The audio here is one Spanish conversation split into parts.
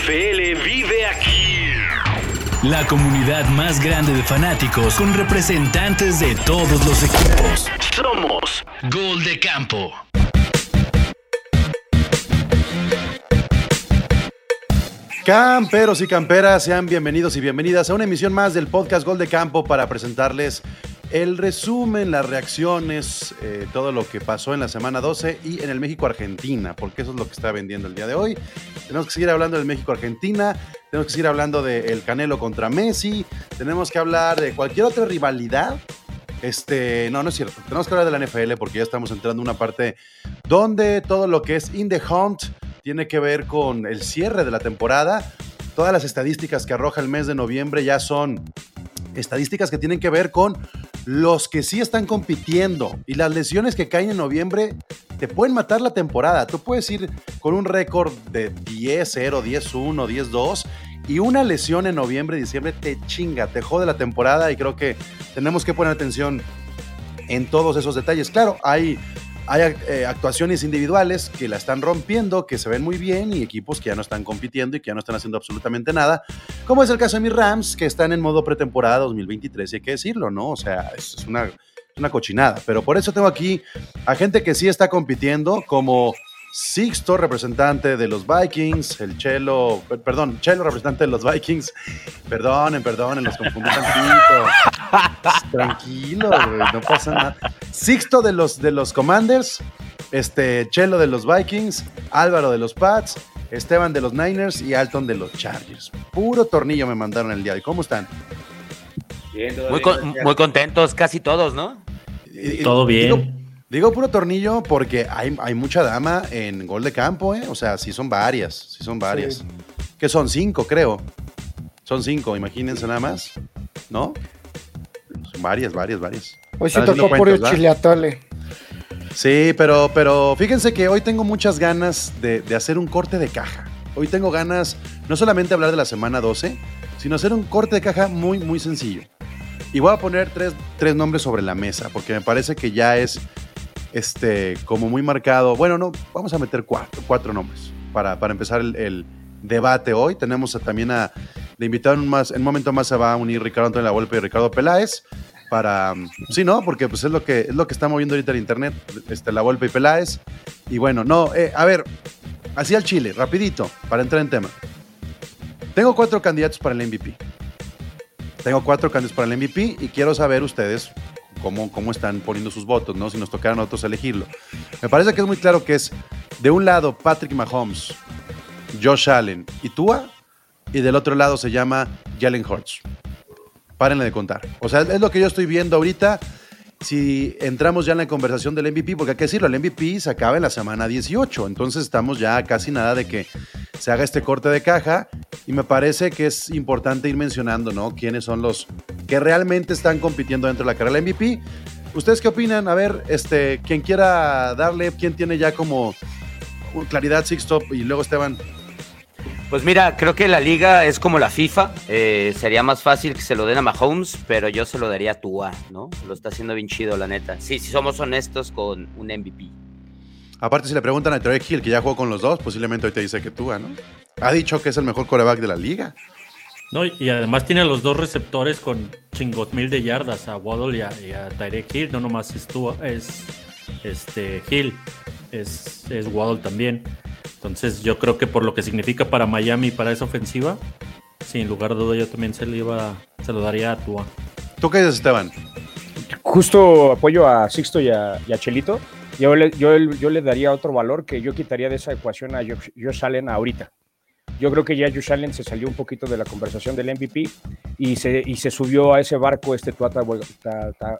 NFL vive aquí. La comunidad más grande de fanáticos con representantes de todos los equipos. Somos Gol de Campo. Camperos y camperas, sean bienvenidos y bienvenidas a una emisión más del podcast Gol de Campo para presentarles el resumen, las reacciones, eh, todo lo que pasó en la semana 12 y en el México-Argentina, porque eso es lo que está vendiendo el día de hoy. Tenemos que seguir hablando del México-Argentina, tenemos que seguir hablando del Canelo contra Messi, tenemos que hablar de cualquier otra rivalidad. Este, no, no es cierto. Tenemos que hablar de la NFL porque ya estamos entrando en una parte donde todo lo que es in the hunt tiene que ver con el cierre de la temporada. Todas las estadísticas que arroja el mes de noviembre ya son estadísticas que tienen que ver con los que sí están compitiendo y las lesiones que caen en noviembre te pueden matar la temporada. Tú puedes ir con un récord de 10-0, 10-1, 10-2 y una lesión en noviembre, diciembre te chinga, te jode la temporada y creo que tenemos que poner atención en todos esos detalles. Claro, hay hay eh, actuaciones individuales que la están rompiendo, que se ven muy bien y equipos que ya no están compitiendo y que ya no están haciendo absolutamente nada, como es el caso de mis Rams, que están en modo pretemporada 2023, y hay que decirlo, ¿no? O sea, es una, una cochinada, pero por eso tengo aquí a gente que sí está compitiendo, como Sixto, representante de los Vikings, el Chelo, perdón, Chelo, representante de los Vikings. Perdonen, perdonen, los confundí tantito. Tranquilo, güey, no pasa nada. Sixto de los, de los Commanders, este, Chelo de los Vikings, Álvaro de los Pats, Esteban de los Niners y Alton de los Chargers. Puro tornillo me mandaron el día de ¿Cómo están? Bien, muy, muy contentos, casi todos, ¿no? Todo bien. Digo puro tornillo porque hay, hay, mucha dama en gol de campo, ¿eh? O sea, sí son varias, sí son varias. Que son cinco, creo. Son cinco, imagínense nada más, ¿no? Varias, varias, varias. Hoy se tocó puro chileatole. Sí, pero, pero fíjense que hoy tengo muchas ganas de, de, hacer un corte de caja. Hoy tengo ganas no solamente hablar de la semana 12, sino hacer un corte de caja muy, muy sencillo. Y voy a poner tres, tres nombres sobre la mesa, porque me parece que ya es este, como muy marcado. Bueno, no, vamos a meter cuatro, cuatro nombres para, para empezar el, el, debate hoy. Tenemos también a, de invitado más, en un momento más se va a unir Ricardo Antonio La Volpe y Ricardo Peláez para, sí, ¿no? Porque pues es lo que, es lo que está moviendo ahorita el internet, este, La Volpe y Peláez. Y bueno, no, eh, a ver, así al Chile, rapidito, para entrar en tema. Tengo cuatro candidatos para el MVP. Tengo cuatro candidatos para el MVP y quiero saber ustedes cómo, cómo están poniendo sus votos, ¿no? Si nos tocaran a nosotros elegirlo. Me parece que es muy claro que es de un lado Patrick Mahomes, Josh Allen y Tua, y del otro lado se llama Jalen Hurts. Párenle de contar. O sea, es lo que yo estoy viendo ahorita. Si entramos ya en la conversación del MVP, porque hay que decirlo, el MVP se acaba en la semana 18, entonces estamos ya casi nada de que se haga este corte de caja y me parece que es importante ir mencionando, ¿no? Quiénes son los que realmente están compitiendo dentro de la carrera del MVP. ¿Ustedes qué opinan? A ver, este, quien quiera darle, quién tiene ya como claridad Sixto y luego Esteban. Pues mira, creo que la liga es como la FIFA. Eh, sería más fácil que se lo den a Mahomes, pero yo se lo daría a Tua, ¿no? Lo está haciendo bien chido, la neta. Sí, si somos honestos con un MVP. Aparte, si le preguntan a Trey Hill, que ya jugó con los dos, posiblemente hoy te dice que Tua, ¿no? Ha dicho que es el mejor coreback de la liga. No, y además tiene a los dos receptores con chingot mil de yardas, a Waddle y a, y a Tyreek Hill. No nomás es Tua, es este Hill, es, es Waddle también. Entonces yo creo que por lo que significa para Miami y para esa ofensiva, sin lugar a duda yo también se lo, iba, se lo daría a Tua. ¿Tú qué dices, Esteban? Justo apoyo a Sixto y a, y a Chelito. Yo le, yo, yo le daría otro valor que yo quitaría de esa ecuación a Josh, Josh Allen ahorita. Yo creo que ya Josh Allen se salió un poquito de la conversación del MVP y se, y se subió a ese barco este Tuata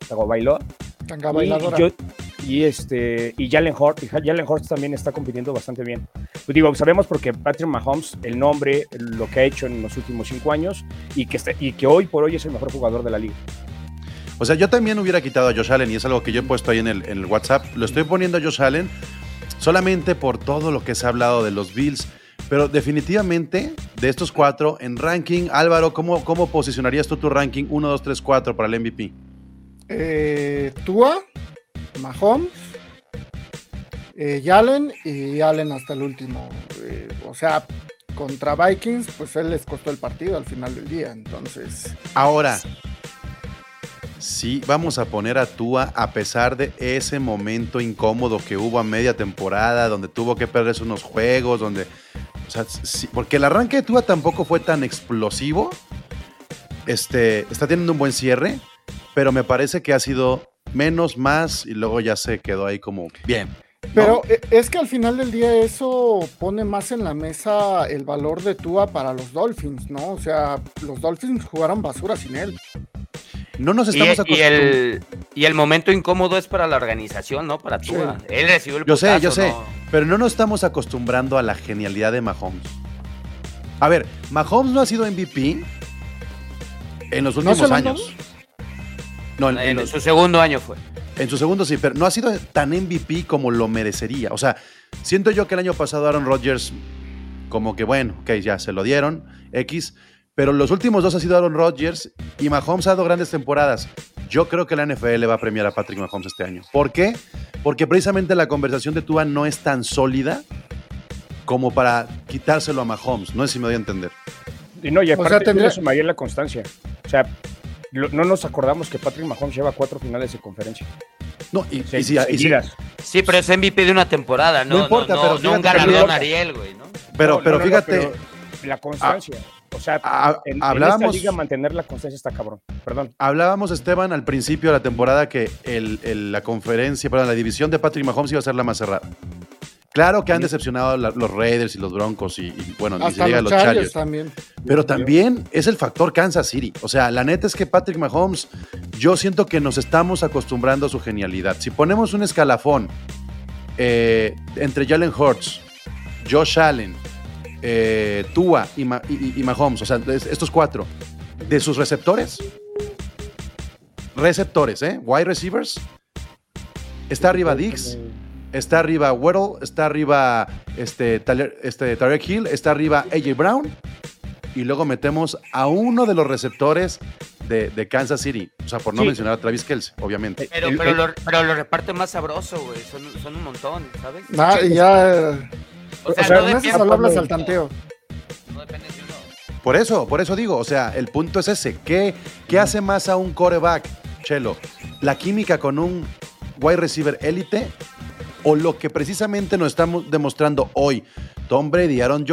Tagovailoa. Y, yo, y, este, y Jalen Hurts, Jalen Hurts también está compitiendo bastante bien. Pues digo, sabemos porque Patrick Mahomes, el nombre, lo que ha hecho en los últimos cinco años y que, está, y que hoy por hoy es el mejor jugador de la liga. O sea, yo también hubiera quitado a Josh Allen y es algo que yo he puesto ahí en el, en el WhatsApp. Lo estoy poniendo a Josh Allen solamente por todo lo que se ha hablado de los Bills. Pero definitivamente, de estos cuatro, en ranking, Álvaro, ¿cómo, cómo posicionarías tú tu ranking 1, 2, 3, 4 para el MVP? Eh, Tua, Mahomes, eh, Allen y Allen hasta el último. Eh, o sea, contra Vikings, pues él les costó el partido al final del día. Entonces, Ahora, sí, vamos a poner a Tua a pesar de ese momento incómodo que hubo a media temporada, donde tuvo que perderse unos juegos, donde. O sea, porque el arranque de Tua tampoco fue tan explosivo. Este, está teniendo un buen cierre, pero me parece que ha sido menos, más, y luego ya se quedó ahí como bien. Pero eh, es que al final del día eso pone más en la mesa el valor de Tua para los Dolphins, ¿no? O sea, los Dolphins jugaron basura sin él. No nos Y, estamos y acostumbrando. el, y el momento incómodo es para la organización, ¿no? Para Tua. Sí. Él recibió el Yo sé, yo sé, ¿no? pero no nos estamos acostumbrando a la genialidad de Mahomes. A ver, Mahomes no ha sido MVP en los ¿No últimos años. No, en, en En los- su segundo año fue. en su segundo sí, pero no ha sido tan MVP como lo merecería. O sea, siento yo que el año pasado Aaron Rodgers, como que bueno, ok, ya se lo dieron, X, pero los últimos dos ha sido Aaron Rodgers y Mahomes ha dado grandes temporadas. Yo creo que la NFL va a premiar a Patrick Mahomes este año. ¿Por qué? Porque precisamente la conversación de Tua no es tan sólida como para quitárselo a Mahomes. No sé si me doy a entender. Y no, y sea, aparte tendría- le sumaría la constancia. O sea, lo- no nos acordamos que Patrick Mahomes lleva cuatro finales de conferencia. No, y, Se- y si- y si- seguidas. Sí, pero es MVP de una temporada, no, No importa, no, pero no, no un fíjate, galardón pero- Ariel, güey, ¿no? pero, No, pero no, no, fíjate, pero la constancia. O sea, a- en, en hablábamos- esta liga mantener la constancia está cabrón. Perdón. Hablábamos, Esteban, al principio de la temporada que el- el- la conferencia, perdón, la división de Patrick Mahomes iba a ser la más cerrada. Claro que han decepcionado la- los Raiders y los Broncos y, y, bueno, ni se los Chargers. también. Pero también es el factor Kansas City. O sea, la neta es que Patrick Mahomes, yo siento que nos estamos acostumbrando a su genialidad. Si ponemos un escalafón eh, entre Jalen Hurts, Josh Allen, eh, Tua y, Ma- y- y Mahomes, o sea, es- estos cuatro, de sus receptores, receptores, ¿eh? Wide receivers, está arriba Diggs, está arriba Weddle, está arriba este, este, Tyreek Hill, está arriba AJ Brown y luego metemos a uno de los receptores de, de Kansas City. O sea, por no Sí. mencionar a Travis Kelce, obviamente. Pero, pero, el- lo, pero lo reparte más sabroso, güey. Son, son un montón, ¿sabes? Ah, ya. O sea, o sea, no solo hablas al tanteo. no depende de uno. Por eso, por eso digo, o sea, el punto es ese. ¿Qué, qué hace más a un coreback, Chelo? ¿La química con un wide receiver élite? ¿O lo que precisamente nos estamos demostrando hoy? Tom Brady y Aaron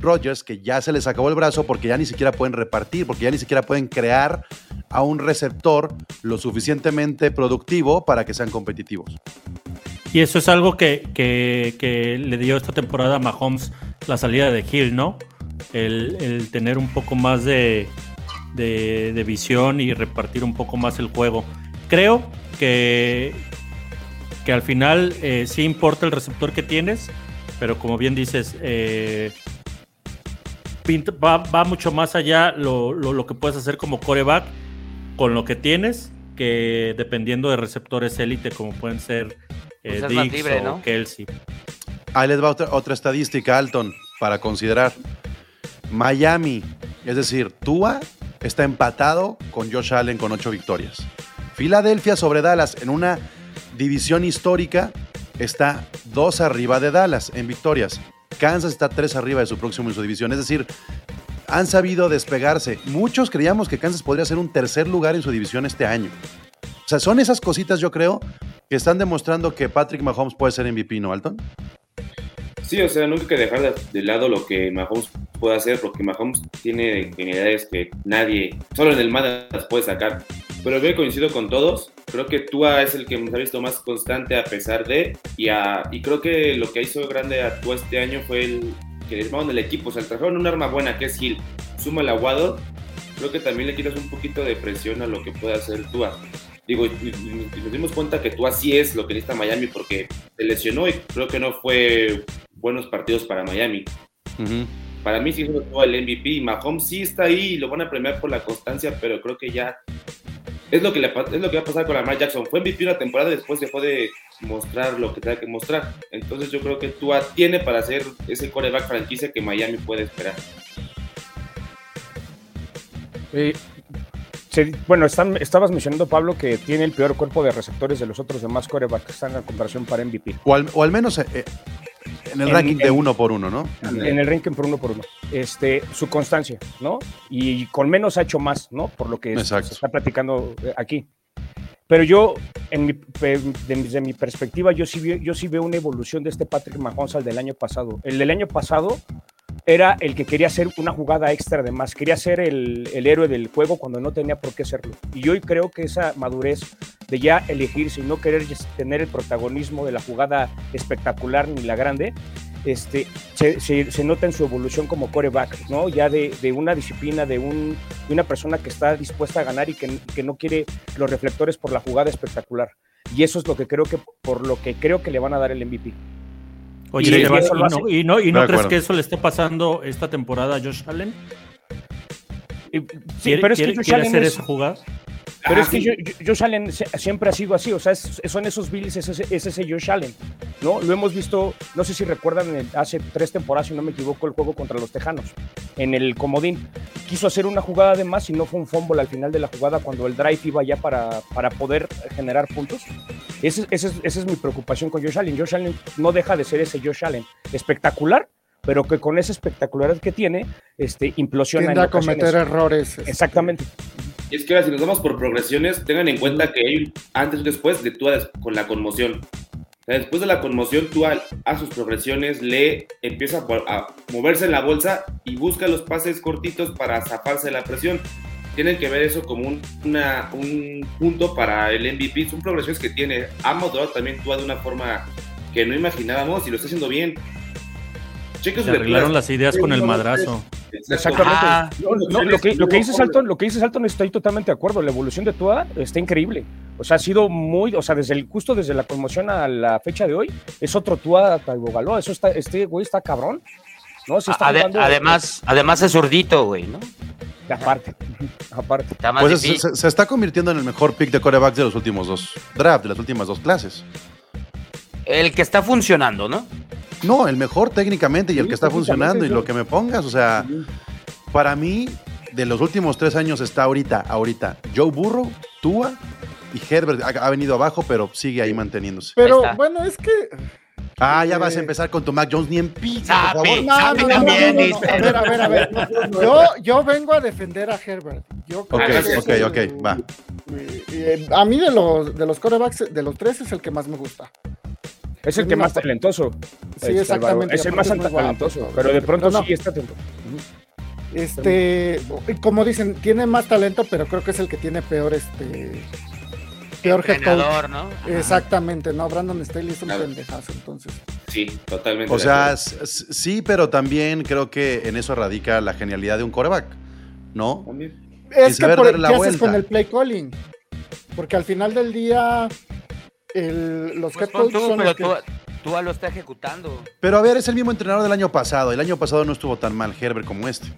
Rodgers, que ya se les acabó el brazo porque ya ni siquiera pueden repartir, porque ya ni siquiera pueden crear a un receptor lo suficientemente productivo para que sean competitivos. Y eso es algo que, que- le dio esta temporada a Mahomes la salida de Hill, ¿no? El, tener un poco más de, de- visión y repartir un poco más el juego. Creo que, que al final eh, sí importa el receptor que tienes, pero como bien dices, eh, va mucho más allá lo, lo- lo que puedes hacer como coreback con lo que tienes que dependiendo de receptores élite como pueden ser eh, Pues es más Diggs libre, o ¿no? Kelsey. Ahí les va otra, otra estadística, Alton, para considerar. Miami, es decir, Tua está empatado con Josh Allen con ocho victorias. Filadelfia sobre Dallas en una división histórica está dos arriba de Dallas en victorias. Kansas está tres arriba de su próximo en su división. Es decir, han sabido despegarse. Muchos creíamos que Kansas podría ser un tercer lugar en su división este año. Sea, son esas cositas, yo creo, que están demostrando que Patrick Mahomes puede ser MVP, ¿no, Alton? Sí, o sea, nunca hay que dejar de, lado lo que Mahomes puede hacer, porque Mahomes tiene genialidades que nadie, solo en el MAD las puede sacar. Pero yo coincido con todos, creo que Tua es el que nos ha visto más constante a pesar de, y, a- y creo que lo que hizo grande a Tua este año fue el que le armaron el equipo, o sea, trajeron un arma buena que es Hill, suma el aguado, creo que también le quitas un poquito de presión a lo que puede hacer Tua. Digo, y- y- y nos dimos cuenta que Tua sí es lo que necesita Miami porque se lesionó y creo que no fue buenos partidos para Miami. Para mí sí fue el MVP Mahomes sí está ahí y lo van a premiar por la constancia, pero creo que ya es lo que, le es lo que va a pasar con Lamar Jackson. Fue MVP una temporada y después dejó de mostrar lo que tenía que mostrar. Entonces yo creo que Tua tiene para ser ese coreback franquicia que Miami puede esperar. Eh, se- bueno, están- estabas mencionando, Pablo, que tiene el peor cuerpo de receptores de los otros demás corebacks que están en comparación para MVP. O al, o al menos eh, eh, En el ranking de uno por uno, ¿no? En el ranking por uno por uno. Este, su constancia, ¿no? Y con menos ha hecho más, ¿no? Por lo que se está platicando eh, aquí. Pero yo, en mi, desde mi perspectiva, yo sí, veo, yo sí veo una evolución de este Patrick Mahomes al del año pasado. El del año pasado era el que quería hacer una jugada extra de más, quería ser el, el héroe del juego cuando no tenía por qué serlo. Y hoy creo que esa madurez de ya elegirse y no querer tener el protagonismo de la jugada espectacular ni la grande, este, se nota en su evolución como coreback, ¿no? Ya de, de una disciplina, de, un, de una persona que está dispuesta a ganar y que, que no quiere los reflectores por la jugada espectacular. Y eso es lo que creo que, por lo que creo que le van a dar el MVP. Oye, Y ¿y, no, y no, y no crees que eso le esté pasando esta temporada a Josh Allen? Sí, ¿Quiere, pero es que quiere- Josh quiere Allen hacer es- esa jugada? Pero Ah, es que sí. yo, Josh Allen siempre ha sido así, o sea, es- son esos Bills, es ese, es ese Josh Allen, ¿no? Lo hemos visto, no sé si recuerdan, el- hace tres temporadas, si no me equivoco, el juego contra los Tejanos, en el comodín. Quiso hacer una jugada de más y no fue un fumble al final de la jugada cuando el drive iba ya para, para poder generar puntos. Ese- ese es- esa es mi preocupación con Josh Allen. Josh Allen no deja de ser ese Josh Allen espectacular, pero que con esa espectacularidad que tiene, este, implosiona. Tiende en a cometer errores. este, Exactamente. Y es que ahora si nos vamos por progresiones, tengan en cuenta que un antes y después de Tua con la conmoción. Después de la conmoción, Tua a sus progresiones le empieza a moverse en la bolsa y busca los pases cortitos para zafarse de la presión. Tienen que ver eso como un, una- un punto para el MVP. Son progresiones que tiene. Ha madurado también Tua de una forma que no imaginábamos y lo está haciendo bien. Chequen Se arreglaron las ideas con el madrazo. Exactamente. Ah, No, no, lo, que, lo que dice Salton, lo que dice Salton estoy totalmente de acuerdo. La evolución de Tua está increíble. O sea, ha sido muy, o sea, desde el justo desde la conmoción a la fecha de hoy, es otro Tua Taibogaloa. Eso está, este güey está cabrón. No, sí está Ade- jugando- además, además es zurdito, güey, ¿no? aparte, aparte. Está más Pues es- difícil. se, se está convirtiendo en el mejor pick de corebacks de los últimos dos draft, de las últimas dos clases. El que está funcionando, ¿no? No, el mejor técnicamente y el que está funcionando y lo que me pongas, o sea, para mí, de los últimos tres años está ahorita, ahorita, Joe Burrow, Tua y Herbert ha, ha venido abajo, pero sigue ahí manteniéndose. Pero Ahí bueno, es que. Ah, ya vas a Eh, empezar con tu Mac Jones ni en pizza, por Sabe. favor. No, no, no, no, también, no, no, dice. A ver, a ver, a ver. Yo, yo vengo a defender a Herbert. Yo creo Ok, que ok, el- ok, va. eh, eh, A mí de los, de los corebacks, de los tres, es el que más me gusta. Es el que más talentoso. Sí, este, exactamente. Es el más talentoso. Pero de pronto No, no. sí está atento. Este, como dicen, tiene más talento, pero creo que es el que tiene peor, este, peor head coach. ¿no? Exactamente, no, Brandon Staley es un Claro. pendejazo, entonces. Sí, totalmente. O sea, sí, pero también creo que en eso radica la genialidad de un coreback, ¿no? También. Es que por, ¿qué haces vuelta. con el play calling? Porque al final del día, el- los Pues head son pero los que... tú, tú lo está ejecutando. Pero a ver, es el mismo entrenador del año pasado. El año pasado no estuvo tan mal Herbert como este.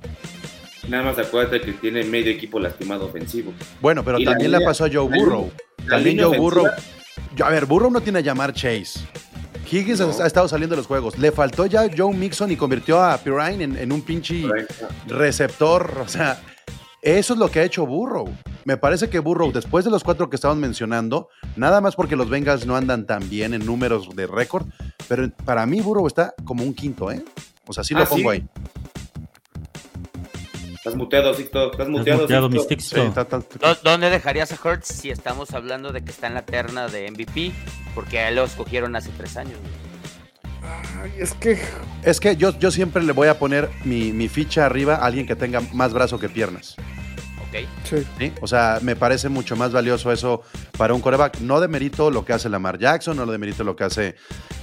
Nada más acuérdate que tiene medio equipo lastimado ofensivo. Bueno, pero Y la también le línea- pasó a Joe la Burrow. la También Joe Burrow. ofensiva- A ver, Burrow no tiene a llamar Chase. Higgins No. ha estado saliendo de los juegos. Le faltó ya Joe Mixon y convirtió a Pirine en, en un pinche receptor. O sea, eso es lo que ha hecho Burrow. Me parece que Burrow, después de los cuatro que estaban mencionando, nada más porque los Bengals no andan tan bien en números de récord, pero para mí Burrow está como un quinto, ¿eh? O sea, sí lo Ah, pongo ¿sí? ahí. Estás muteado, Sixto. Estás muteado, muteado, Sixto. mi Sí, Sixto. está- está- ¿Dó- ¿Dónde dejarías a Hurts si estamos hablando de que está en la terna de MVP? Porque a él lo escogieron hace tres años. Ay, es que Es que yo, yo siempre le voy a poner mi, mi ficha arriba a alguien que tenga más brazo que piernas. ¿Ok? sí. ¿sí? O sea, me parece mucho más valioso eso para un coreback. No de mérito lo que hace Lamar Jackson, no de mérito lo que hace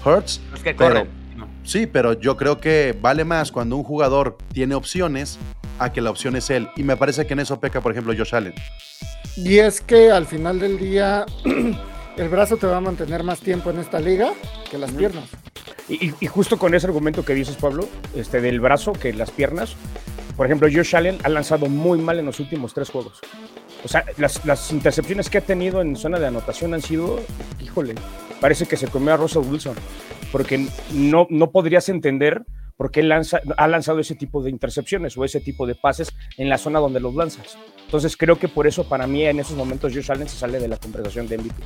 Hurts. Los que Pero- corren. ¿no? Sí, pero yo creo que vale más cuando un jugador tiene opciones a que la opción es él. Y me parece que en eso peca, por ejemplo, Josh Allen. Y es que al final del día, el brazo te va a mantener más tiempo en esta liga que las piernas. Y, justo con ese argumento que dices, Pablo, este, del brazo, que las piernas, por ejemplo, Josh Allen ha lanzado muy mal en los últimos tres juegos. O sea, las, las intercepciones que ha tenido en zona de anotación han sido, híjole, parece que se comió a Russell Wilson, porque no, no podrías entender porque él lanza, ha lanzado ese tipo de intercepciones o ese tipo de pases en la zona donde los lanzas. Entonces creo que por eso para mí en esos momentos Josh Allen se sale de la conversación de MVP.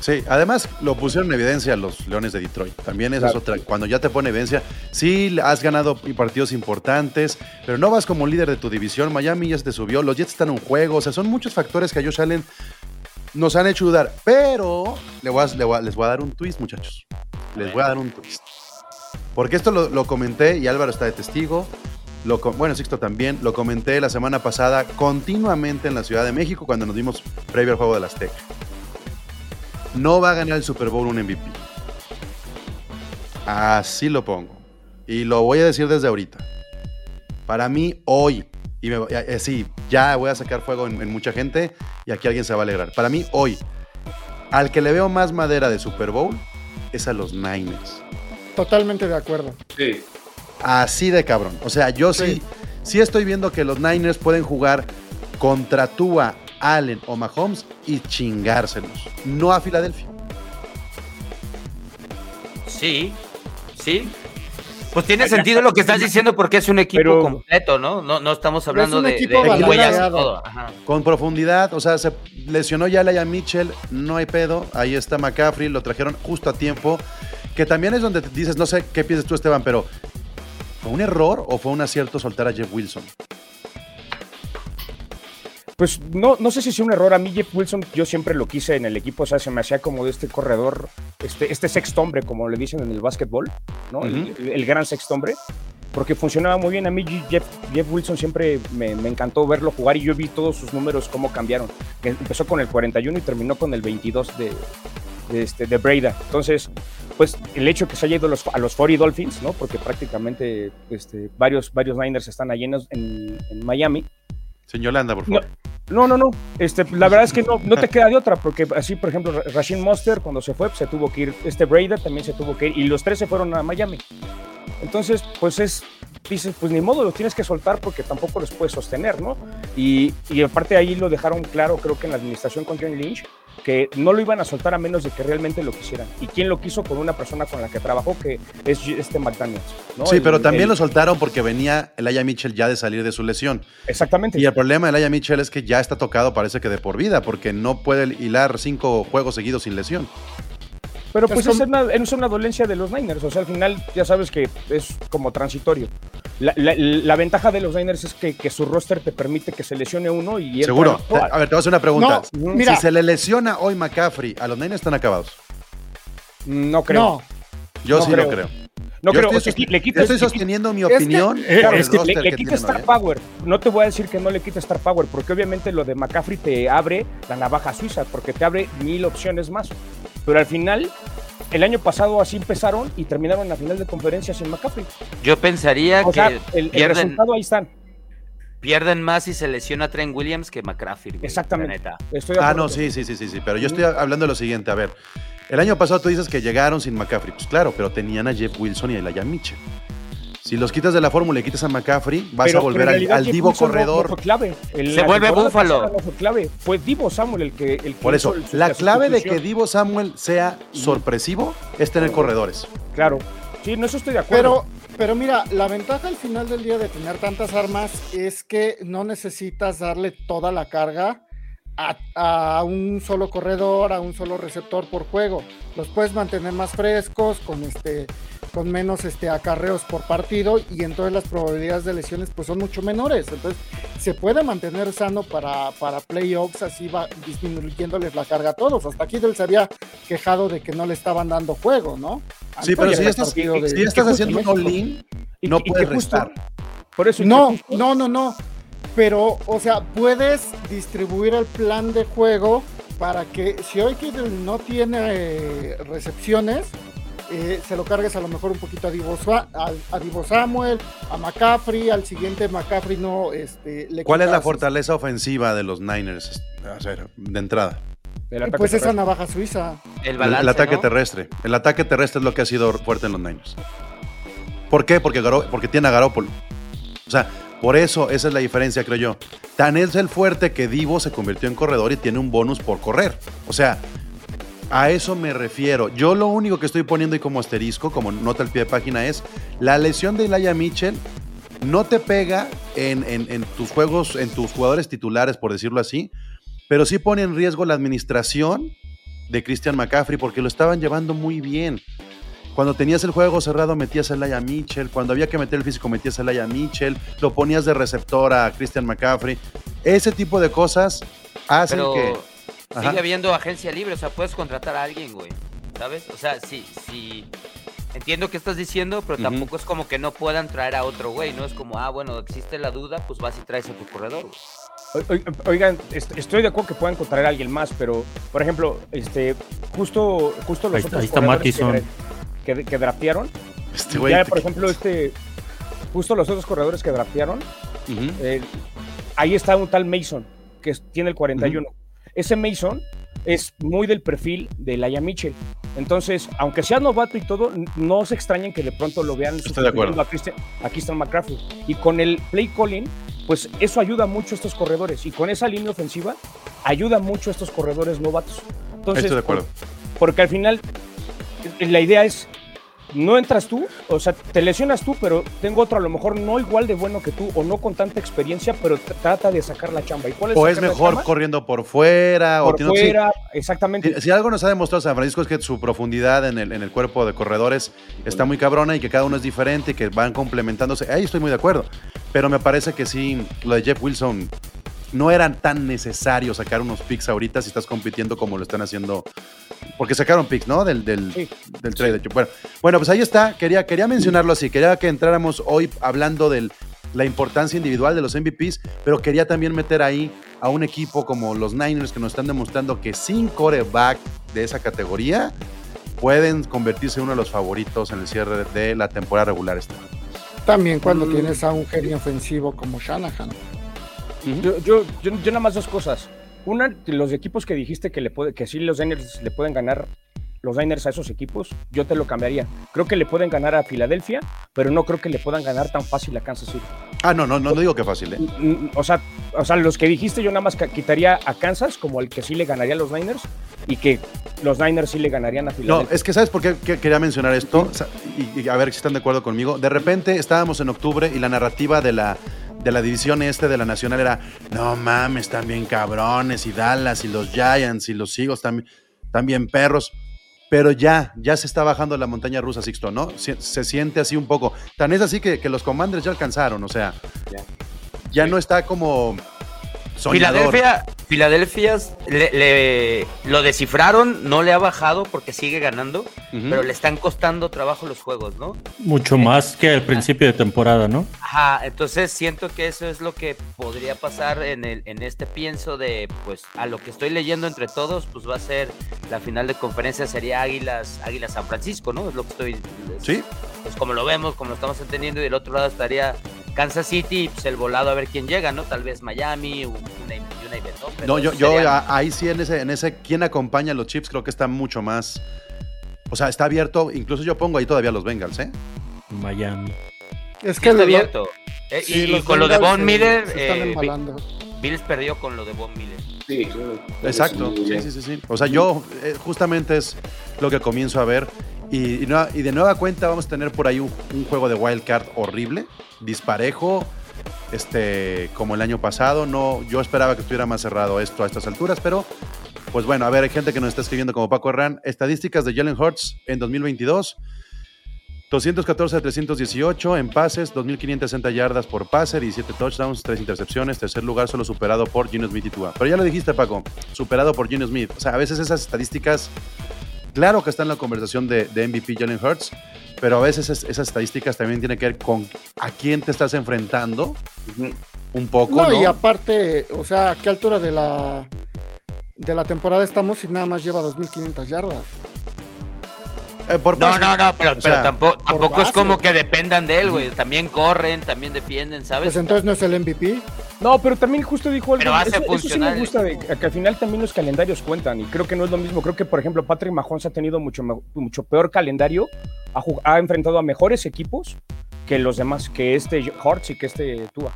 Sí, además lo pusieron en evidencia los Leones de Detroit. También esa Claro. es otra. Cuando ya te pone evidencia, sí has ganado partidos importantes, pero no vas como líder de tu división. Miami ya se te subió, los Jets están en un juego. O sea, son muchos factores que a Josh Allen nos han hecho dudar. Pero le voy a- le voy a- les voy a dar un twist, muchachos. Les voy a dar un twist. Porque esto lo, comenté y Álvaro está de testigo. Lo, bueno, Sixto también. Lo comenté la semana pasada continuamente en la Ciudad de México cuando nos dimos previo al juego del Azteca. No va a ganar el Super Bowl un MVP. Así lo pongo. Y lo voy a decir desde ahorita. Para mí, hoy, y eh, sí, ya voy a sacar fuego en, en mucha gente y aquí alguien se va a alegrar. Para mí, hoy, al que le veo más madera de Super Bowl es a los Niners. Totalmente de acuerdo. Sí. Así de cabrón. O sea, yo sí, Sí. sí estoy viendo que los Niners pueden jugar contra Tua, Allen o Mahomes y chingárselos. No a Filadelfia. Sí, sí. Pues tiene sentido lo que estás diciendo porque es un equipo Pero- completo, ¿no? No, no estamos hablando un de, de huellas todo. Ajá. Con profundidad, o sea, se lesionó ya Laia Mitchell, no hay pedo. Ahí está McCaffrey, lo trajeron justo a tiempo. Que también es donde te dices, no sé qué piensas tú, Esteban, pero ¿fue un error o fue un acierto soltar a Jeff Wilson? Pues no, no sé si es un error. A mí Jeff Wilson yo siempre lo quise en el equipo, o sea, se me hacía como de este corredor, este, este sexto hombre, como le dicen en el básquetbol, ¿no? El- el, el gran sexto hombre, porque funcionaba muy bien. A mí Jeff, Jeff Wilson siempre me, me encantó verlo jugar y yo vi todos sus números cómo cambiaron. Empezó con el 41 y terminó con el 22 de, de, este, de Breda. Entonces, pues el hecho que se haya ido a los, a los 40 Dolphins, ¿no? Porque prácticamente este, varios, varios Niners están allí en, en- Miami. Sin Yolanda, por favor. No, no, no. Este, la verdad es que no, no te queda de otra, porque así, por ejemplo, Ra- Rasheen Monster, cuando se fue, pues, se tuvo que ir. Este Brady también se tuvo que ir, y los tres se fueron a Miami. Entonces, pues es, dices, pues ni modo, los tienes que soltar porque tampoco los puedes sostener, ¿no? Y, y aparte ahí lo dejaron claro, creo que en la administración con John Lynch, que no lo iban a soltar a menos de que realmente lo quisieran. ¿Y quién lo quiso? Con una persona con la que trabajó, que es este McDaniels. ¿no? Sí, El- pero también el- lo soltaron porque venía Elijah Mitchell ya de salir de su lesión. Exactamente. Y el problema de Elijah Mitchell es que ya está tocado, parece que de por vida, porque no puede hilar cinco juegos seguidos sin lesión. Pero Es pues es, una, es una dolencia de los Niners. O sea, al final ya sabes que es como transitorio. La, la- la ventaja de los Niners es que, que su roster te permite que se lesione uno y Seguro. A ver, te voy a hacer una pregunta. No, mira. Si se le lesiona hoy McCaffrey, a los Niners están acabados. No creo. No, Yo No sí creo. lo creo. No Yo creo. estoy, o sea, sosti- le quitas- estoy sosteniendo mi es que- opinión. Eh, es que roster le, quita Star hoy, ¿eh? Power. No te voy a decir que no le quita Star Power, porque obviamente lo de McCaffrey te abre la navaja suiza, porque te abre mil opciones más. Pero al final, el año pasado así empezaron y terminaron en la final de conferencia sin McCaffrey. Yo pensaría O que sea, el, el pierden, resultado ahí están. pierden más si se lesiona Trent Williams que McCaffrey. güey, Exactamente. la neta. Ah, no, sí, sí, sí, sí, sí. Pero yo estoy hablando de lo siguiente. A ver, el año pasado tú dices que llegaron sin McCaffrey. Pues claro, pero tenían a Jeff Wilson y a Elijah Mitchell. Si los quitas de la fórmula y quitas a McCaffrey, vas Pero- a volver al, divo corredor. clave. El- Se vuelve Búfalo. clave. Fue Divo Samuel el que. El que Por eso, hizo el- la clave de que. Divo Samuel sea sorpresivo es tener corredores. Claro. Sí, no, eso estoy de acuerdo. pero, pero mira, la ventaja al final del día de tener tantas armas es que no necesitas darle toda la carga a, a un solo corredor, a un solo receptor por juego. Los puedes mantener más frescos, con este con menos este acarreos por partido y entonces las probabilidades de lesiones pues son mucho menores. Entonces se puede mantener sano para, para playoffs, así va disminuyéndoles la carga a todos. Hasta aquí él se había quejado de que no le estaban dando juego, ¿no? Sí, Antes pero del si ya estás, de- si ya estás haciendo un all-in, Y- no y puedes restar. Por eso. No, no, no, no. Pero, o sea, puedes distribuir el plan de juego para que si hoy Kittle no tiene eh, recepciones, eh, se lo cargues a lo mejor un poquito a Divo, a, a Divo Samuel, a McCaffrey, al siguiente McCaffrey no este, le ¿Cuál es la fortaleza ofensiva de los Niners? A ver, de entrada. eh, ataque Pues esa navaja suiza. El El, balance, el ataque ¿no? terrestre. El ataque terrestre es lo que ha sido fuerte en los Niners. ¿Por qué? Porque, Garo- porque tiene a Garópolo. O sea, por eso esa es la diferencia, creo yo. Tan es el fuerte que Divo se convirtió en corredor y tiene un bonus por correr. O sea, A eso me refiero. Yo lo único que estoy poniendo y como asterisco, como nota al pie de página, es la lesión de Elijah Mitchell no te pega en, en- en tus juegos, en tus jugadores titulares, por decirlo así, pero sí pone en riesgo la administración de Christian McCaffrey porque lo estaban llevando muy bien. Cuando tenías el juego cerrado metías a Elijah Mitchell, cuando había que meter el físico metías a Elijah Mitchell, lo ponías de receptor a Christian McCaffrey. Ese tipo de cosas hacen Pero que... Ajá. sigue habiendo agencia libre, o sea, puedes contratar a alguien, güey. ¿Sabes? O sea, sí, sí. Entiendo qué estás diciendo, pero tampoco es como que no puedan traer a otro güey, ¿no? Es como, ah, bueno, existe la duda, pues vas y traes a tu corredor. güey. O- o- Oigan, est- estoy de acuerdo que puedan encontrar a alguien más, pero, por ejemplo, este, justo, justo los Ahí otros ahí está corredores que, que, que draftearon, Este güey ya, por ejemplo, este, justo los otros corredores que draftearon, eh, ahí está un tal Mason, que tiene el 41. Ese Mason es muy del perfil de Laia Mitchell. Entonces, aunque sea novato y todo, no se extrañen que de pronto lo vean Estoy de acuerdo. sustituyendo a Christian, a Christian McCaffrey. Y con el play calling, pues eso ayuda mucho a estos corredores. Y con esa línea ofensiva, ayuda mucho a estos corredores novatos. Entonces, Estoy de acuerdo. por- porque al final, la idea es, no entras tú, o sea, te lesionas tú, pero tengo otro a lo mejor no igual de bueno que tú o no con tanta experiencia, pero tr- trata de sacar la chamba. ¿Y cuál O es sacar la mejor corriendo por fuera. o por sí. fuera, exactamente. Si, si algo nos ha demostrado San Francisco es que su profundidad en el, en el cuerpo de corredores está muy cabrona y que cada uno es diferente y que van complementándose. Ahí estoy muy de acuerdo. Pero me parece que sí, lo de Jeff Wilson no era tan necesario sacar unos picks ahorita si estás compitiendo como lo están haciendo. Porque sacaron picks, ¿no? Del, del, Sí. del trade. Bueno, bueno, pues ahí está. Quería, quería mencionarlo así. Quería que entráramos hoy hablando de la importancia individual de los MVPs, pero quería también meter ahí a un equipo como los Niners que nos están demostrando que sin coreback de esa categoría pueden convertirse en uno de los favoritos en el cierre de la temporada regular este año. También cuando Mm. tienes a un genio ofensivo como Shanahan. Yo, yo, yo, yo nada más dos cosas. Una, los equipos que dijiste que, le puede, que sí los Niners le pueden ganar los Niners a esos equipos, yo te lo cambiaría. Creo que le pueden ganar a Filadelfia, pero no creo que le puedan ganar tan fácil a Kansas City. Ah, no, no, no digo que fácil, ¿eh? O sea, o sea, los que dijiste yo nada más quitaría a Kansas como el que sí le ganaría a los Niners y que los Niners sí le ganarían a No, Filadelfia. es que ¿sabes por qué que- quería mencionar esto? O sea, Y, y a ver si están de acuerdo conmigo. De repente estábamos en octubre y la narrativa de la, de la división este de la Nacional era, no mames, están bien cabrones, y Dallas, y los Giants, y los Eagles también, también perros. Pero ya, ya se está bajando la montaña rusa, Sixto, ¿no? Se, se siente así un poco. Tan es así que, que los Commanders ya alcanzaron, o sea, Ya. ya no está como soñador. Filadelfia, Filadelfia le, le- lo descifraron, no le ha bajado porque sigue ganando, pero le están costando trabajo los juegos, ¿no? Mucho más que al principio de temporada, ¿no? Ajá, entonces siento que eso es lo que podría pasar en, el, en este pienso de, pues, a lo que estoy leyendo entre todos, pues va a ser la final de conferencia sería Águilas, Águilas San Francisco, ¿no? Es lo que estoy, es- Sí, pues como lo vemos, como lo estamos entendiendo, y del otro lado estaría Kansas City, y, pues el volado a ver quién llega, ¿no? Tal vez Miami, un, una, y una event, ¿no? Pero No, yo, yo sería- a- ahí sí en ese, en ese, ¿quién acompaña a los Chips? Creo que está mucho más. O sea, está abierto. Incluso yo pongo ahí todavía los Bengals, ¿eh? Miami. Es Sí que está abierto. Eh, sí, y con lo de Von Miller, se están eh. Bills perdió con lo de Von Miller. Sí, claro. Exacto. Sí, Sí, sí, sí, sí. O sea, yo eh, justamente es lo que comienzo a ver. Y, y no- y de nueva cuenta vamos a tener por ahí un, un juego de wild card horrible, disparejo, este, como el año pasado. No, yo esperaba que estuviera más cerrado esto a estas alturas, pero pues bueno, a ver, hay gente que nos está escribiendo como Paco Herrán. Estadísticas de Jalen Hurts en 2022. 214 de 318 en pases, 2.560 yardas por pase, 17 touchdowns, 3 intercepciones, tercer lugar solo superado por Gino Smith y Tua. Pero ya lo dijiste, Paco, superado por Gino Smith. O sea, a veces esas estadísticas, claro que están en la conversación de, de MVP Jalen Hurts, pero a veces es- esas estadísticas también tienen que ver con a quién te estás enfrentando un poco, No, ¿no? y aparte, o sea, ¿a qué altura de la de la temporada estamos y nada más lleva 2.500 yardas? Eh, por No, pase. no, no, pero, O pero sea, tampoco, tampoco es como que dependan de él, güey. También corren, también defienden, ¿sabes? Pues entonces no es el MVP. No, pero también justo dijo algo. Pero hace eso, eso sí me gusta, de, que al final también los calendarios cuentan y creo que no es lo mismo. Creo que, por ejemplo, Patrick Mahomes ha tenido mucho, mucho peor calendario, ha, ha enfrentado a mejores equipos que los demás, que este Hortz y que este Tua.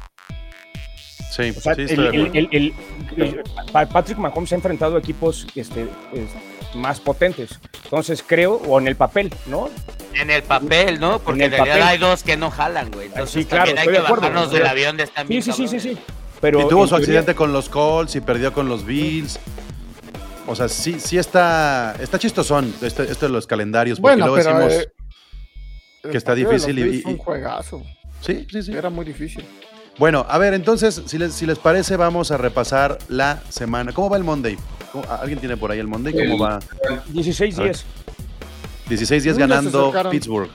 Sí, O sea, sí, el- el- el- el- el- Pa- Patrick Mahomes ha enfrentado equipos este, es- más potentes. Entonces creo, o en el papel, ¿no? En el papel, ¿no? Porque En el realidad papel. hay dos que no jalan, güey. Entonces Sí, claro, también hay estoy que de acuerdo. bajarnos del avión de esta Sí, sí, sí, sí, sí. Pero y tuvo su teoría- accidente con los Colts y perdió con los Bills. O sea, sí, sí está, está chistosón este, esto de los calendarios, porque Bueno, luego pero decimos, eh, que está difícil y- y- un juegazo. sí, sí, sí. Era muy difícil. Bueno, a ver, entonces, si les, si les parece, vamos a repasar la semana. ¿Cómo va el Monday? ¿Cómo- ¿Alguien tiene por ahí el Monday? ¿Cómo va? 16-10. 16 días Uy, ya se ganando acercaron. Pittsburgh.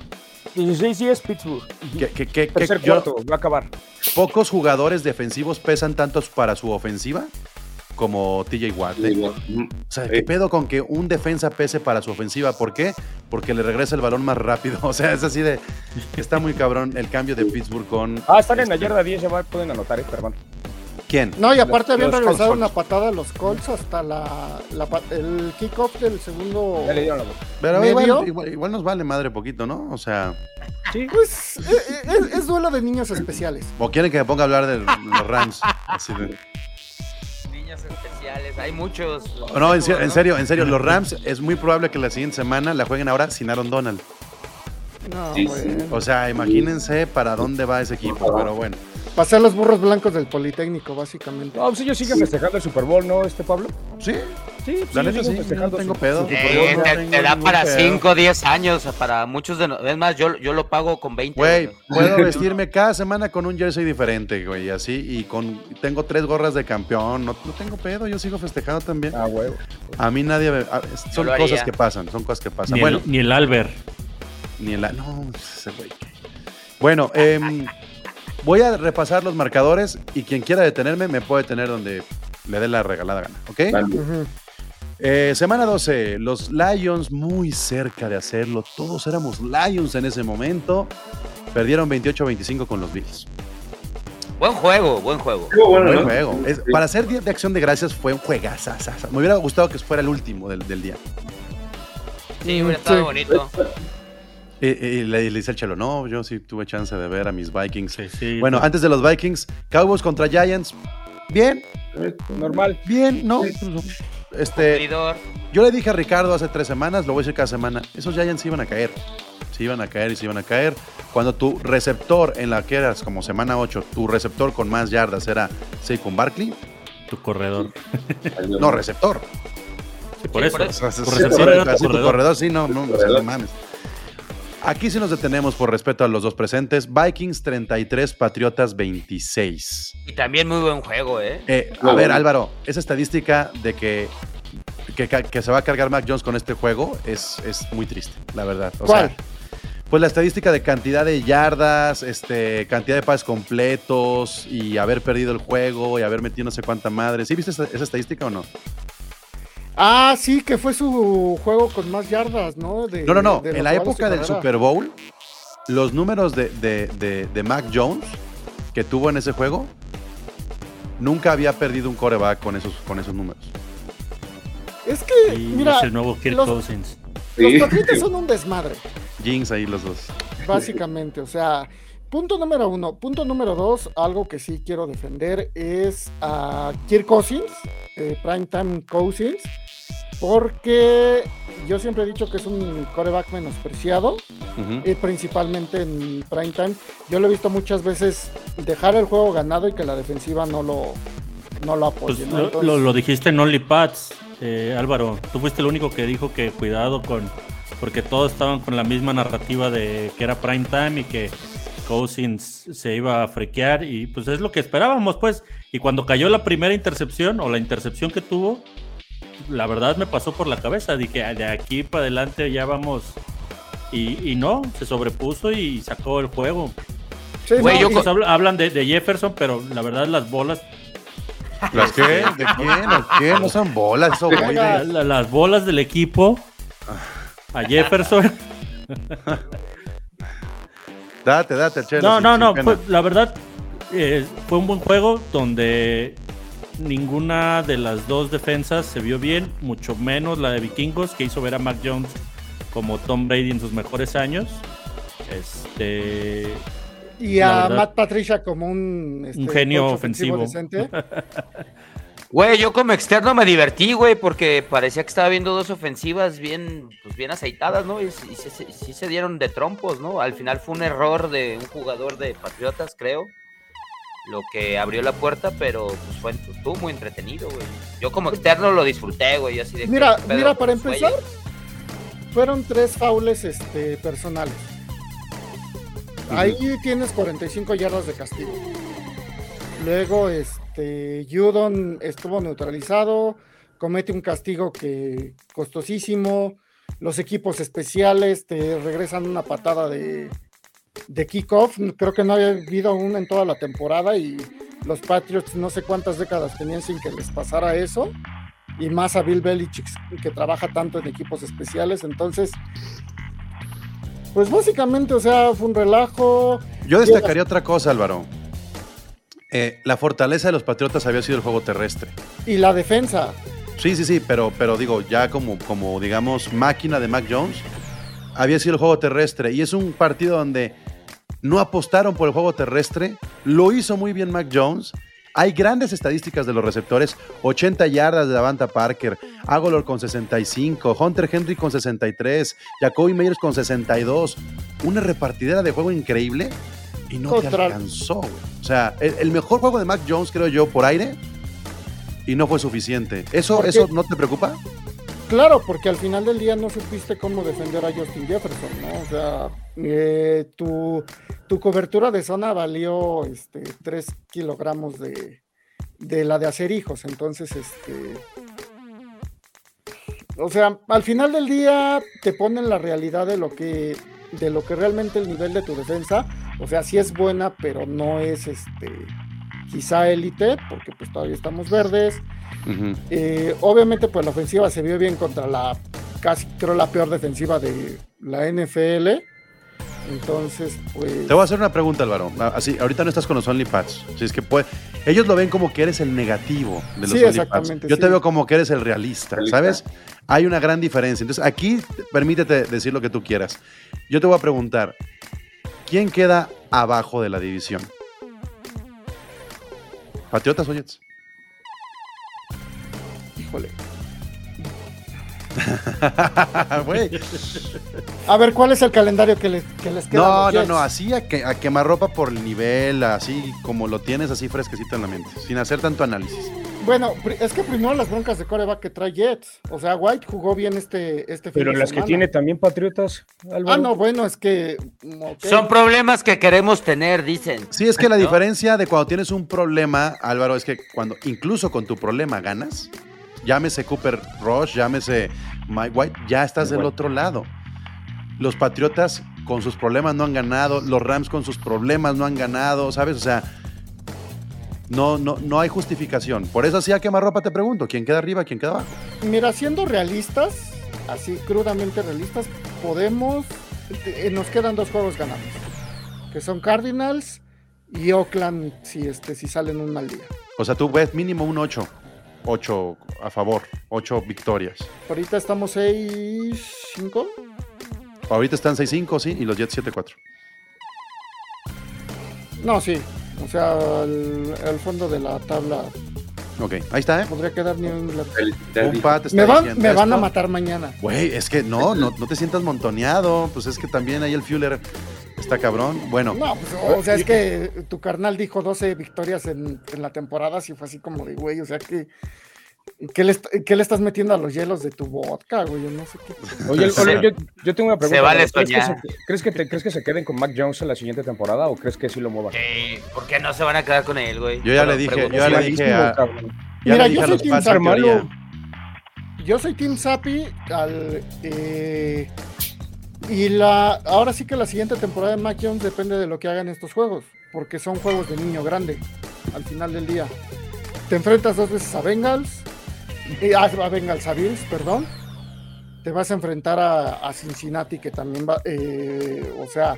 16-10 Pittsburgh. Que- que- que Tercer yo- cuarto, va a acabar. pocos jugadores defensivos pesan tanto para su ofensiva como TJ Watt. ¿eh? Mm, O sea, ¿qué pedo con que un defensa pese para su ofensiva? ¿Por qué? Porque le regresa el balón más rápido. O sea, es así de. Está muy cabrón el cambio de Pittsburgh con. Ah, están en la este, yarda 10, ya pueden anotar, eh, perdón. ¿Quién? No, y aparte habían los regresado Colts. una patada a los Colts hasta la, el kickoff del segundo. Ya le dieron la bola. Pero igual, igual, igual nos vale madre poquito, ¿no? O sea. Sí. Pues eh, eh, es, es duelo de niños especiales. O quieren que me ponga a hablar de los Rams. Así de- Niños especiales, hay muchos. No, en serio, en serio, en serio, los Rams es muy probable que la siguiente semana la jueguen ahora sin Aaron Donald. No, Sí, bueno. O sea, imagínense para dónde va ese equipo, pero bueno. Pasé a los burros blancos del Politécnico, básicamente. No, pues ellos siguen festejando el Super Bowl, ¿no, este Pablo? Sí, Sí, pues la ellos neta sí, yo no festejando tengo pedo. Eh, no te, tengo te da para pedo. 5 o 10 años. Para muchos de nosotros. Es más, yo, yo lo pago con 20. Güey, güey. puedo vestirme cada semana con un jersey diferente, güey, así, y con tengo tres gorras de campeón, no, no tengo pedo, yo sigo festejando también. Ah, huevo. A mí nadie me- a- son lo cosas haría. que pasan, son cosas que pasan. Ni, bueno, el, ni el Albert. ni el no, ese güey. Bueno, em, voy a repasar los marcadores y quien quiera detenerme me puede detener donde le dé la regalada gana, ¿ok? vale. Ujú. Eh, semana 12, los Lions muy cerca de hacerlo. Todos éramos Lions en ese momento. Perdieron 28-25 con los Bills. Buen juego, buen juego. Bueno, Buen ¿no? juego. Es- Sí. para hacer día de acción de gracias fue un juegazo. Me hubiera gustado que fuera el último del, del día. Sí, hubiera estado Sí. bonito. Y, y le, y le dice el chelo, no, yo sí tuve chance de ver a mis Vikings. Sí, sí. Bueno, antes de los Vikings, Cowboys contra Giants. Bien, Normal. bien, ¿no? Este, Cumplidor. yo le dije a Ricardo hace tres semanas, lo voy a decir cada semana, esos Giants iban a caer. Se iban a caer y se iban a caer. Cuando tu receptor en la que eras como semana 8, tu receptor con más yardas era Saquon Barkley. tu corredor. No, receptor. Sí, por Sí, eso. por Tu sí, receptor era tu así tu corredor. corredor, sí, no, no, o sea, no mames. Aquí sí nos detenemos por respeto a los dos presentes. Vikings 33, Patriotas 26. Y también muy buen juego, ¿eh? Eh, a ver. Álvaro, esa estadística de que, que, se va a cargar Mac Jones con este juego es, es muy triste, la verdad. O ¿Cuál? sea, pues la estadística de cantidad de yardas, este, cantidad de pases completos y haber perdido el juego y haber metido no sé cuánta madre. ¿Sí viste esa, esa estadística o no? Ah, sí, que fue su juego con más yardas, ¿no? De- No, no, no. En la época del. Super Bowl, los números de, de, de- de Mac Jones que tuvo en ese juego, nunca había perdido un coreback con esos, con esos números. Es que, Y mira, es el nuevo Kirk los- Cousins. los Sí. Patriotas son un desmadre, Jinx ahí los dos. básicamente. O sea, punto número uno. Punto número dos, algo que sí quiero defender es a Kirk Cousins, eh, Primetime Cousins, porque yo siempre he dicho que es un coreback menospreciado. Ujú. y principalmente en prime time. Yo lo he visto muchas veces dejar el juego ganado y que la defensiva no lo, no lo Pues apoye. ¿no? lo, Entonces, lo- lo dijiste en OnlyPads, eh, Álvaro. Tú fuiste el único que dijo que cuidado con. Porque todos estaban con la misma narrativa de que era prime time y que Cousins se iba a frequear. Y pues es lo que esperábamos, pues. Y cuando cayó la primera intercepción o la intercepción que tuvo, la verdad me pasó por la cabeza. Dije, "Ah, de aquí para adelante ya vamos. Y, y no, se sobrepuso y sacó el juego. sí, Güey, no, yo y- Pues habla- hablan de, de Jefferson, pero la verdad las bolas ¿Las qué? ¿De quién? ¿O qué? No son bolas, eso, güey. La- la- las bolas del equipo a Jefferson. Date, date, chelo. No, no, no. fue- la verdad, eh, fue un buen juego donde ninguna de las dos defensas se vio bien, mucho menos la de Vikingos, que hizo ver a Mac Jones como Tom Brady en sus mejores años. Este. Y a verdad. Matt Patricia como un, este, Un genio coach ofensivo. Güey, yo como externo me divertí, güey, porque parecía que estaba viendo dos ofensivas bien, pues bien aceitadas, ¿no? Y, y se- se- sí se dieron de trompos, ¿no? Al final fue un error de un jugador de Patriotas, creo, lo que abrió la puerta, pero pues fue, estuvo muy entretenido, güey. Yo como externo lo disfruté, güey, así de Mira, ¿qué pedo mira, para empezar, güeyes? fueron tres faules este, personales. Ahí tienes 45 yardas de castigo. Luego, este, Judon estuvo neutralizado, comete un castigo que costosísimo. Los equipos especiales te regresan una patada de, de kickoff. Creo que no había habido una en toda la temporada y los Patriots no sé cuántas décadas tenían sin que les pasara eso. Y más a Bill Belichick que trabaja tanto en equipos especiales. Entonces, pues básicamente, o sea, fue un relajo. Yo destacaría otra cosa, Álvaro. Eh, la fortaleza de los Patriotas había sido el juego terrestre. Y la defensa. Sí, sí, sí, pero, pero digo, ya como, como, digamos, máquina de Mac Jones, había sido el juego terrestre. Y es un partido donde no apostaron por el juego terrestre. Lo hizo muy bien Mac Jones. Hay grandes estadísticas de los receptores. 80 yardas de Davanta Parker, Agolor con 65, Hunter Henry con 63, Jacoby Meyers con 62. Una repartidera de juego increíble y no te alcanzó. güey. O sea, el, el mejor juego de Mac Jones, creo yo, por aire, y no fue suficiente. ¿Eso, eso no te preocupa? Claro, porque al final del día no supiste cómo defender a Justin Jefferson, ¿no? O sea, eh, tu, tu cobertura de zona valió este, 3 kilogramos de, de la de hacer hijos. Entonces, este. O sea, al final del día te ponen la realidad de lo que de lo que realmente el nivel de tu defensa, o sea, sí es buena, pero no es este quizá élite, porque pues todavía estamos verdes. Eh, obviamente, pues la ofensiva se vio bien contra la casi creo la peor defensiva de la NFL. Entonces, pues. Te voy a hacer una pregunta, Álvaro. Ah, Así, ahorita no estás con los OnlyPads. Si es que puede, ellos lo ven como que eres el negativo de los Sí, OnlyPads. exactamente, Yo te veo como que eres el realista, Realista. ¿sabes? Hay una gran diferencia. Entonces, aquí permítete decir lo que tú quieras. Yo te voy a preguntar, ¿quién queda abajo de la división? ¿Patriotas o Jets? Híjole. A ver, ¿cuál es el calendario que les, que les queda? a No, los no, Jets? no, así a, que, a quemarropa por el nivel, así como lo tienes, así fresquecito en la mente, sin hacer tanto análisis. Bueno, es que primero las broncas de coreback que trae Jets. O sea, White jugó bien este, este fin Pero de las que semana. tiene también Patriotas, Álvaro. Ah, no, bueno, es que. mm. Son problemas que queremos tener, dicen. Sí, es que la ¿No? diferencia de cuando tienes un problema, Álvaro, es que cuando incluso con tu problema ganas, llámese Cooper Rush, llámese Mike White, ya estás del Bueno. otro lado. Los Patriotas con sus problemas no han ganado, los Rams con sus problemas no han ganado, ¿sabes? O sea, no, no, no hay justificación. Por eso así a quemarropa te pregunto, ¿quién queda arriba, quién queda abajo? Mira, siendo realistas, así crudamente realistas, podemos. eh, nos quedan dos juegos ganados. Que son Cardinals y Oakland si, este, si salen un mal día. O sea, tú ves mínimo un 8. 8 a favor, 8 victorias. Ahorita estamos 6, 5. Ahorita están 6-5, sí, y los Jets 7-4. No, sí. O sea, el, el fondo de la tabla Ok, ahí está, ¿eh? podría quedar ni un. Un pat está Me van, diciendo me van a matar mañana. Güey, es que no, no, no te sientas montoneado. Pues es que también ahí el Fuller está cabrón. Bueno, No, pues, o sea, es que tu carnal dijo 12 victorias en, en la temporada, si fue así como de, güey, o sea, que. ¿Qué le, est- qué le estás metiendo a los hielos de tu vodka, güey? Yo no sé qué. Oye, yo, yo tengo una pregunta. vale ¿Crees que, se, soñar. ¿crees, que te- ¿Crees que se queden con Mac Jones en la siguiente temporada o crees que sí lo muevan? Sí, ¿Por qué no se van a quedar con él, güey? Yo ya Bueno, le dije, pregunto. yo ya le dije a- cabrón. ya Mira, le dije yo soy Team teoría. Yo soy Team Sapi al, eh, y la ahora sí que la siguiente temporada de Mac Jones depende de lo que hagan estos juegos, porque son juegos de niño grande al final del día. Te enfrentas dos veces a Bengals, a, a Bengals, a Bills, perdón. Te vas a enfrentar a, a Cincinnati, que también va, eh, o sea,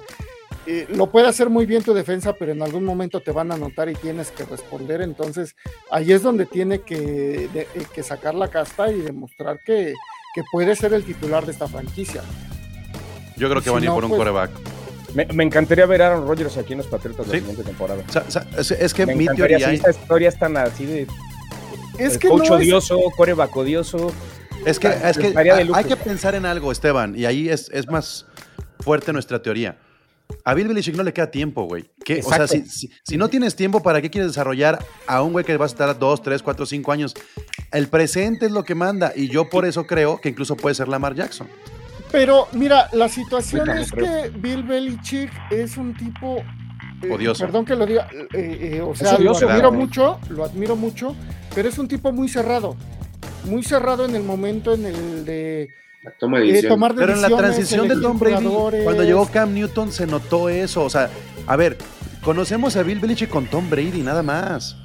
eh, lo puede hacer muy bien tu defensa, pero en algún momento te van a anotar y tienes que responder. Entonces, ahí es donde tiene que, de- eh, que sacar la casta y demostrar que, que puede ser el titular de esta franquicia. Yo creo que Si van a ir no, por un pues- coreback. Me, me encantaría ver a Aaron Rodgers aquí en los Patriotas Sí. la siguiente temporada. O sea, o sea, es, que Me mi encantaría teoría si esta historia es tan así de Es que coach no es- odioso, coreback odioso. es que, es hay, que pensar en algo, Esteban, y ahí es, es más fuerte nuestra teoría. A Bill Belichick no le queda tiempo, güey. O sea, si, si- si no tienes tiempo, ¿para qué quieres desarrollar a un güey que va a estar dos, tres, cuatro, cinco años? El presente es lo que manda, y yo por eso creo que incluso puede ser Lamar Jackson. Pero mira, la situación es creo. que Bill Belichick es un tipo. eh, Odioso. Perdón que lo diga. eh, eh, o sea, odioso, lo admiro ¿verdad? mucho, lo admiro mucho, pero es un tipo muy cerrado. Muy cerrado en el momento en el de La toma de eh, tomar Pero en la transición de Tom Brady, cuando llegó Cam Newton, se notó eso. O sea, a ver, conocemos a Bill Belichick con Tom Brady, nada más.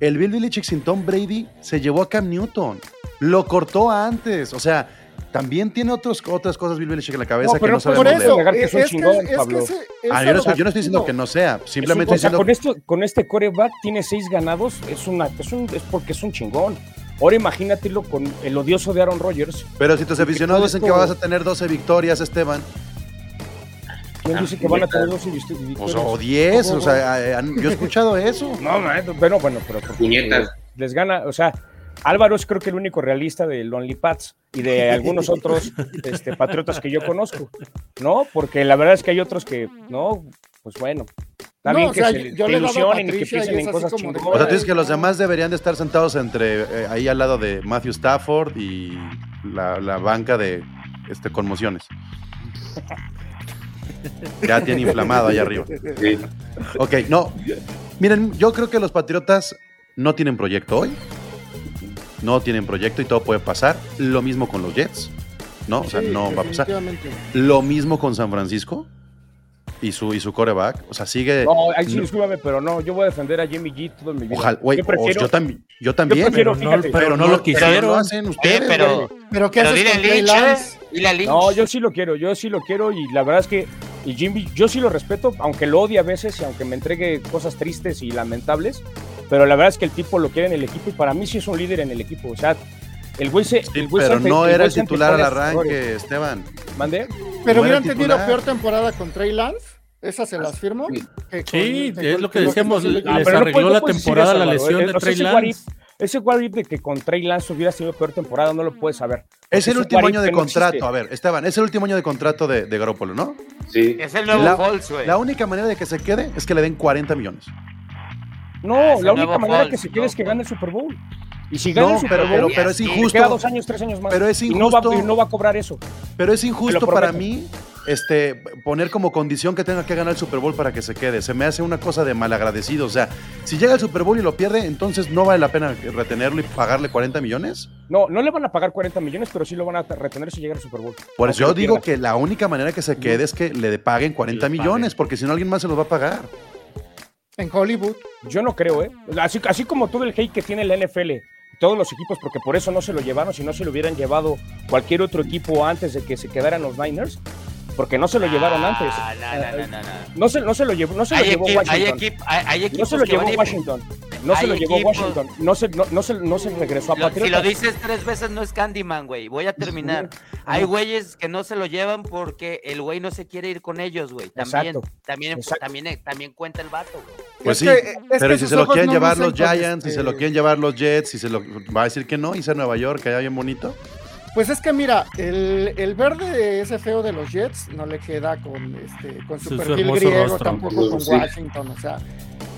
El Bill Belichick sin Tom Brady se llevó a Cam Newton. Lo cortó antes. O sea, también tiene otros, otras cosas Bill Belichick en la cabeza No, que pero no no sabemos Por leer. eso, eh, es es que, es Pablo. Ah, yo, no yo no estoy diciendo que no sea. Es un- Simplemente o sea, diciendo con, esto, con este coreback tiene seis ganados, es, una, es, un, es porque es un chingón. Ahora imagínatelo con el odioso de Aaron Rodgers. Pero si tus aficionados dicen que vas a tener 12 victorias, Esteban, ¿Quién dice que van a tener dos victorias? o, sea, o 10, o sea, eh, yo he escuchado eso. No, no, bueno, bueno, pero les gana, o sea, Álvaro es creo que el único realista de Lonely Pats y de algunos otros este, patriotas que yo conozco, ¿no? Porque la verdad es que hay otros que, no, pues bueno, No, o que sea, se yo le ilusionen y que piensen en cosas chingonas. O sea, tú dices que los demás deberían de estar sentados entre eh, ahí al lado de Matthew Stafford y la, la banca de este, conmociones. Ya tiene inflamado ahí arriba. Sí. Ok, no. Miren, yo creo que los Patriotas no tienen proyecto hoy. No tienen proyecto y todo puede pasar. Lo mismo con los Jets. ¿No? O sea, Sí, no va a pasar. Lo mismo con San Francisco y su, y su coreback. O sea, sigue. No, ahí sí, no- discúlpame, pero no, yo voy a defender a Jimmy G todo mi vida. Ojalá, güey, yo o- prefiero, yo, también, yo también. prefiero, Pero no, fíjate, pero no lo lo quisieron. hacen Oye, ustedes. pero. Pero ¿qué pero haces con Trey Lynch, ¿eh? Lance? Lynch. No, yo sí lo quiero, yo sí lo quiero y la verdad es que y Jimmy, yo sí lo respeto, aunque lo odie a veces y aunque me entregue cosas tristes y lamentables, pero la verdad es que el tipo lo quiere en el equipo y para mí sí es un líder en el equipo. O sea, el güey se. Sí, el güey pero se- no el era el titular al arranque, Esteban. ¿Mande? Pero No era hubieran tenido peor temporada con Trey Lance. Esas se las firmo. con- Sí, es lo que decíamos, les Ah, no arregló no la temporada eso, la lesión Eh, de o sea, Trey Lance. Ese if de que con Trey Lance hubiera sido peor temporada no lo puedes saber. Es el último año de no contrato. A ver, Esteban, es el último año de contrato de, de Garoppolo, ¿no? Sí. Es el nuevo La- güey. La única manera de que se quede es que le den 40 millones. No, Ah, es la el única manera Foles, que se quiere es que gane el Super Bowl. Y si gana No, el Super pero, Bowl, pero, pero es injusto. queda dos años, tres años más. Pero es Y no, va, injusto. y no va a cobrar eso. Pero es injusto para mí este, poner como condición que tenga que ganar el Super Bowl para que se quede. Se me hace una cosa de malagradecido. O sea, si llega al Super Bowl y lo pierde, entonces no vale la pena retenerlo y pagarle 40 millones. No, no le van a pagar 40 millones, pero sí lo van a retener si llega al Super Bowl. Por eso yo digo pierda. que la única manera que se quede es que le paguen 40 Les millones, paguen. porque si no alguien más se los va a pagar. En Hollywood. Yo no creo, ¿eh? Así, así como todo el hate que tiene la NFL, todos los equipos, porque por eso no se lo llevaron, si no se lo hubieran llevado cualquier otro equipo antes de que se quedaran los Niners, porque no se lo llevaron antes. Ah, no, no, no, no, no. No se, no se lo llevó, no se lo llevó Washington. equip- hay, hay No se lo llevó Washington. No se lo llevó Washington. No se, no, no se, no se regresó a Lo- si lo dices tres veces no es Candyman, güey. Voy a terminar. Hay güeyes que no se lo llevan porque el güey no se quiere ir con ellos, güey. También, Exacto. también, Exacto. también, también cuenta el vato, güey. Pues Es sí, que- pero si se lo quieren no llevar los Giants, si se lo este- quieren llevar los Jets, si se lo va a decir que no, irse a Nueva York, que allá bien bonito. Pues es que mira, el, el verde ese feo de los Jets no le queda con este con su, Su- perfil griego, rostro. tampoco con Sí. Washington, o sea,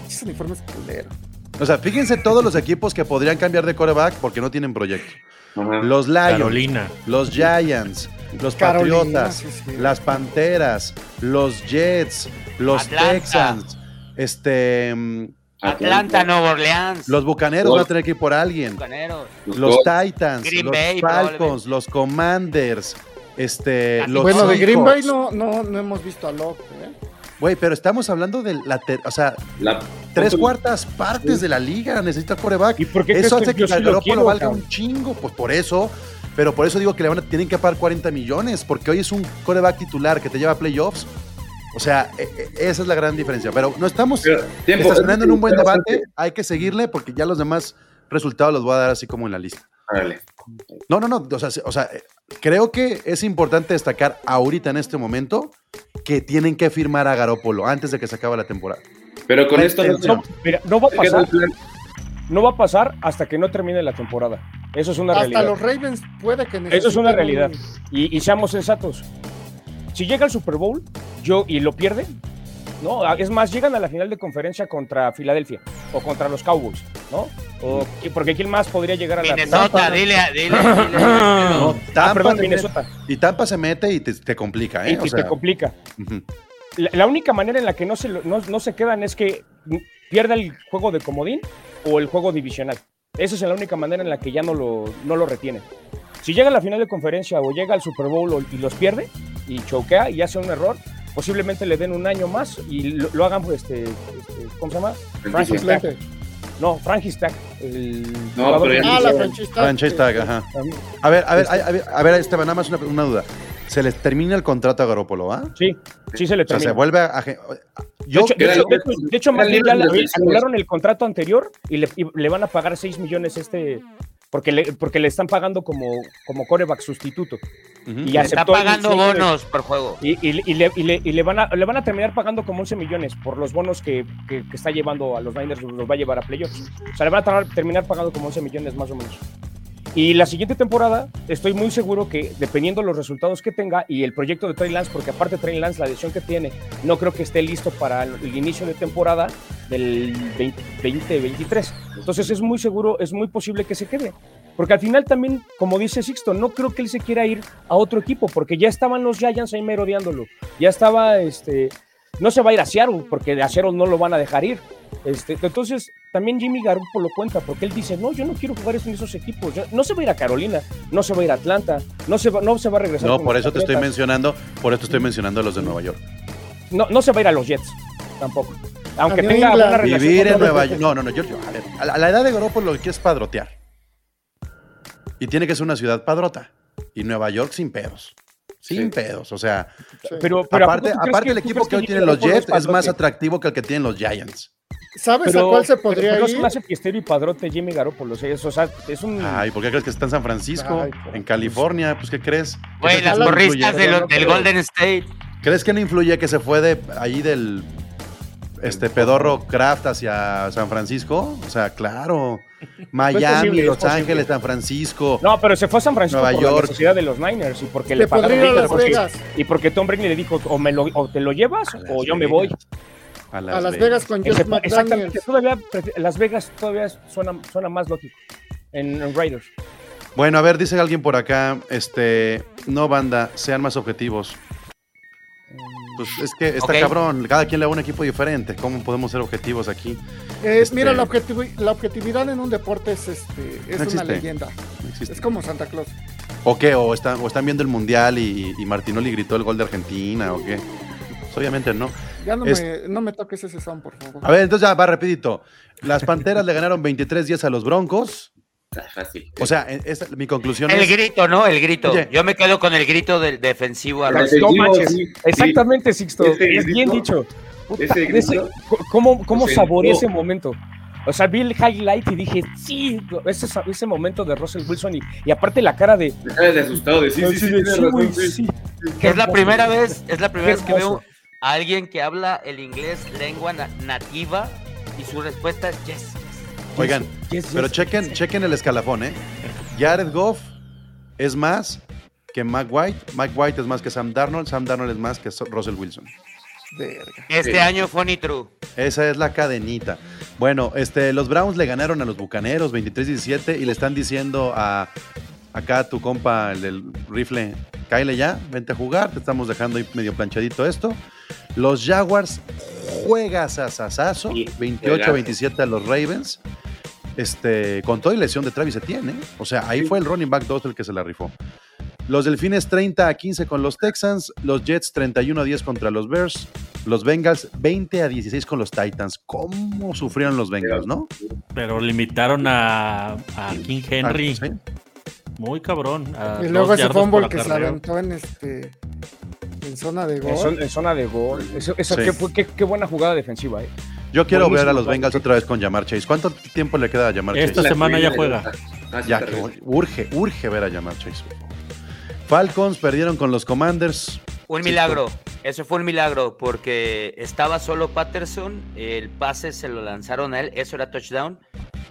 esos uniformes culeros. O sea, fíjense todos los equipos que podrían cambiar de coreback porque no tienen proyecto. Ajá. Los Lions, Carolina. los Giants, los Carolina, Patriotas, sí, sí. las Panteras, los Jets, los Atlanta. Texans, este, mm, Atlanta, Nueva Orleans. los Bucaneros van a tener que ir por alguien. Bucaneros. Los. Titans, Green los Bay, Falcons, los Commanders, este, los bueno, de Green Bay no, no, no hemos visto a Locke, ¿eh? Güey, pero estamos hablando de la, ter- o sea, La- tres cuartas partes de la liga necesita coreback. ¿Y por qué Eso hace que Garoppolo valga cabrón? un chingo, pues por eso. Pero por eso digo que le van a, tienen que pagar 40 millones, porque hoy es un coreback titular que te lleva a playoffs. O sea, e- e- esa es la gran diferencia. Pero no estamos Pero, tiempo. estacionando en un buen debate, hay que seguirle porque ya los demás resultados los voy a dar así como en la lista. Órale. No, no, no. O sea, se- o sea, creo que es importante destacar ahorita en este momento que tienen que firmar a Garópolo antes de que se acabe la temporada. Pero con esto no, atención. No, mira, no va a ¿Qué tal pasar, no va a pasar hasta que no termine la temporada. Eso es una Hasta realidad. los Ravens puede que Eso es una necesiten realidad. Y, y seamos sensatos. Si llega al Super Bowl yo, y lo pierde, ¿no? Ah, Es más, llegan a la final de conferencia contra Filadelfia o contra los Cowboys, ¿no? O, porque ¿quién más podría llegar a la Minnesota, dile, a- dile, dile. No, Ah, Tampa perdón, se Minnesota. mete- y Tampa se mete y te, te complica, ¿eh? Y, O y sea, te complica. La, la única manera en la que no se, lo- no, no se quedan es que pierda el juego de comodín o el juego divisional. Esa es la única manera en la que ya no lo, no lo retienen. Si llega a la final de conferencia o llega al Super Bowl o- y los pierde y choquea y hace un error, posiblemente le den un año más y lo, lo hagan, pues, este, este, ¿cómo se llama? Suplente. No, Francis Tag. El No, pero ya Ah, la tag, ajá. A ver, a ver, a ver, a ver, Esteban, nada más una, una duda. Se les termina el contrato a Garópolo, ¿ah? Sí, sí se le O sea, termina. se vuelve a... De Yo, hecho, de hecho- de hecho- de hecho, más bien ya le- anularon el contrato anterior y le, y le van a pagar 6 millones este porque le, porque le están pagando como, como coreback sustituto. Y Le está pagando bonos por juego. Y, y- y le, y le- y le van a, le van a terminar pagando como 11 millones por los bonos que, que- que está llevando a los Niners, los va a llevar a playoffs. O sea, le van a terminar pagando como 11 millones más o menos. Y la siguiente temporada, estoy muy seguro que dependiendo de los resultados que tenga y el proyecto de Trey Lance, porque aparte Trey Lance, la lesión que tiene, no creo que esté listo para el, inicio de temporada del 20 2023. Entonces es muy seguro, es muy posible que se quede. Porque al final también, como dice Sixto, no creo que él se quiera ir a otro equipo, porque ya estaban los Giants ahí merodeándolo. Ya estaba, este, no se va a ir a Seattle, porque a Seattle no lo van a dejar ir. Este, entonces, también Jimmy Garoppolo lo cuenta, porque él dice, no, yo no quiero jugar en esos equipos. Yo- no se va a ir a Carolina, no se va a ir a Atlanta, no se va, no se va a regresar. No, por eso te estoy mencionando, por eso estoy mencionando a los de Nueva York. no, no se va a ir a los Jets, tampoco. Aunque tenga buena relación Vivir en Nueva York. No, no, no, Giorgio. A ver, a la, a la edad de Garoppolo lo que quiere es padrotear. Y tiene que ser una ciudad padrota. Y Nueva York sin pedos. Sin Sí. pedos. O sea, Sí. Pero, pero ¿a poco aparte, aparte que- el equipo crees que hoy tienen los Jets es más atractivo que el que tienen los Giants. ¿Sabes Pero, a cuál se podría pero no ir? me hace fiestero y padrote Jimmy Garoppolo. o sea, es, o sea, es un... Ay, ¿por qué crees que está en San Francisco? Ay, en California, pues ¿qué crees? ¿Qué Güey, las que no porristas de no del creo. Golden State. ¿Crees que no influye que se fue de ahí del este pedorro Kraft hacia San Francisco? O sea, claro. Miami, posible, Los posible. Ángeles, San Francisco. No, pero se fue a San Francisco Nueva por York. la necesidad de los Niners y porque Le le pagaron a porque- Vegas. y porque Tom Brady le dijo o, me lo, o te lo llevas o yo me voy. A Las Vegas con Josh exactamente, todavía Las Vegas todavía suena, suena más lógico en, en Raiders. Bueno, a ver, dice alguien por acá, este, no banda, sean más objetivos. Pues es que está cabrón, cada quien le da un equipo diferente. ¿Cómo podemos ser objetivos aquí? Eh, Este- Mira, la, objetivi- la objetividad en un deporte es, este, es No una leyenda. No existe. Es como Santa Claus. ¿O qué? ¿O están, o están viendo el mundial y, y Martinoli gritó el gol de Argentina? ¿O qué? Pues obviamente no. Ya no, Es- me, no me toques ese son, por favor. A ver, entonces ya va rapidito. Las Panteras le ganaron 23-10 a los Broncos. Fácil. O sea, esta- mi conclusión El es... grito, ¿no? El grito. Oye. Yo me quedo con el grito del defensivo a El los. No Defensivo, manches. sí, sí. Exactamente, Sixto. Ese es bien dicho. Puta, ese ese- grito- ¿Cómo, cómo saboreé ese momento? O sea, vi el highlight y dije, sí, ese, ese momento de Russell Wilson y, y aparte la cara de... Te sales de asustado de sí, sí, sí. Que es la primera vez, es la primera vez que veo alguien que habla el inglés lengua na- nativa y su respuesta es yes. Oigan, Yes, yes, pero yes, chequen, yes. chequen el escalafón, ¿eh? Jared Goff es más que Mike White. Mike White es más que Sam Darnold. Sam Darnold es más que Russell Wilson. Verga. Este Sí. año funny true. Esa es la cadenita. Bueno, este, los Browns le ganaron a los Bucaneros 23-17 y le están diciendo a acá a tu compa, el del rifle, cáele ya, vente a jugar, te estamos dejando ahí medio planchadito esto. Los Jaguars juegas a sasazo, Sí, 28-27 a los Ravens. Este, con toda y lesión de Travis Etienne, ¿eh? O sea, ahí fue el running back 2 el que se la rifó. Los Delfines 30 a 15 con los Texans, los Jets 31 a 10 contra los Bears, los Bengals 20 a 16 con los Titans. ¿Cómo sufrieron los Bengals, no? Pero limitaron a, a King Henry. Ah, sí. Muy cabrón. a Y luego ese fumble que se aventó en este en zona de gol. en zona de gol. Eso, eso Sí. qué, fue- qué- qué buena jugada defensiva, ¿eh? Yo quiero ver a los Bengals otra vez con Jamar Chase. ¿Cuánto tiempo le queda a Jamar Esta Chase? semana ya juega. Ah, sí, Ya te que urge, urge ver a Jamar Chase. Falcons perdieron con los Commanders. Un milagro. Eso fue un milagro porque estaba solo Patterson, el pase se lo lanzaron a él, eso era touchdown.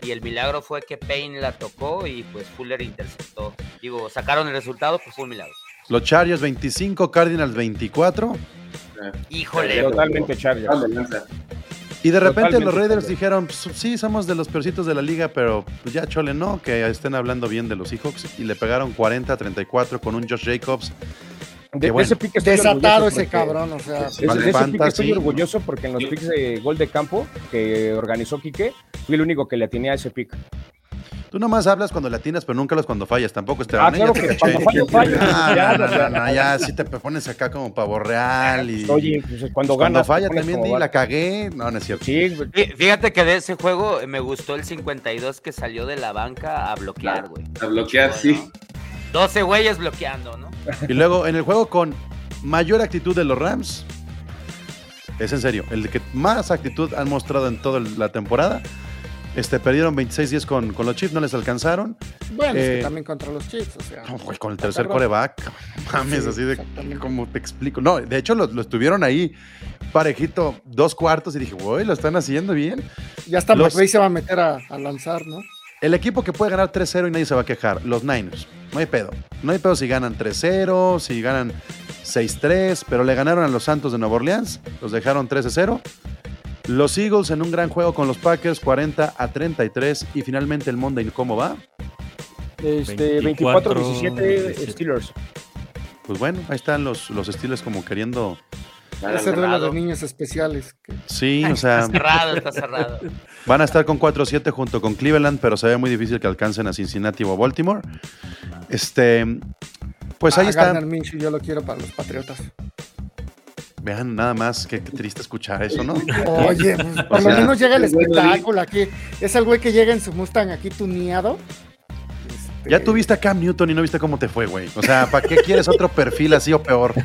Y el milagro fue que Payne la tocó y pues Fuller interceptó. Digo, sacaron el resultado, pues fue un milagro. Los Chargers 25, Cardinals 24. Ah, Híjole. Totalmente Chargers. Y de repente Totalmente los Raiders dijeron, pues, sí, somos de los peorcitos de la liga, pero pues ya chole, no, que estén hablando bien de los Seahawks. Y le pegaron 40-34 con un Josh Jacobs. De, bueno. ese pick estoy Desatado ese porque- cabrón, o sea. de- Vale, de ese pick fantasy. estoy orgulloso porque en los picks de gol de campo que organizó Quique, fui el único que le tenía a ese pick. Tú nomás hablas cuando latinas, pero nunca hablas cuando fallas. Tampoco este Ah, claro que cuando fallo, fallo. Ah, Ya, no, no, ya, no, no, ya si te pones acá como pavo real y Oye, pues, cuando Pues cuando ganas. te falla también di la cagué. No, no es cierto. Sí, Fíjate que de ese juego eh, me gustó el 52 que salió de la banca a bloquear, güey. A bloquear, sí. Bueno, 12 güeyes bloqueando, ¿no? Y luego en el juego con mayor actitud de los Rams, es en serio, el que más actitud han mostrado en toda la temporada. Este, perdieron 26-10 con, con los Chiefs, no les alcanzaron. Bueno, es Eh, que también contra los Chiefs, o sea. No, güey, con el tercer Perdón. coreback. Mames, Sí, así de. ¿Cómo te explico? No, de hecho lo, lo estuvieron ahí parejito dos cuartos y dije, güey, lo están haciendo bien. Ya hasta los- McVay se va a meter a, a lanzar, ¿no? El equipo que puede ganar 3-0 y nadie se va a quejar, los Niners. No hay pedo. No hay pedo si ganan 3-0, si ganan 6-3, pero le ganaron a los Santos de Nueva Orleans, los dejaron 3-0. Los Eagles en un gran juego con los Packers, 40 a 33. Y finalmente el Monday, ¿cómo va? Este, 24, 24-17 Steelers. Pues bueno, ahí están los, los Steelers como queriendo. Ese duelo de niños especiales. Sí, o sea, Está cerrado, está cerrado. van a estar con 4-7 junto con Cleveland, pero se ve muy difícil que alcancen a Cincinnati o a Baltimore. Este, pues ahí Ah, está. Minshew, yo lo quiero para los Patriotas. Vean nada más, qué, qué triste escuchar eso, ¿no? Oye, pues, por lo menos llega el espectáculo aquí. Es el güey que llega en su Mustang aquí tuneado. Este, Ya tuviste a Cam Newton y no viste cómo te fue, güey. O sea, ¿para qué quieres otro perfil así o peor?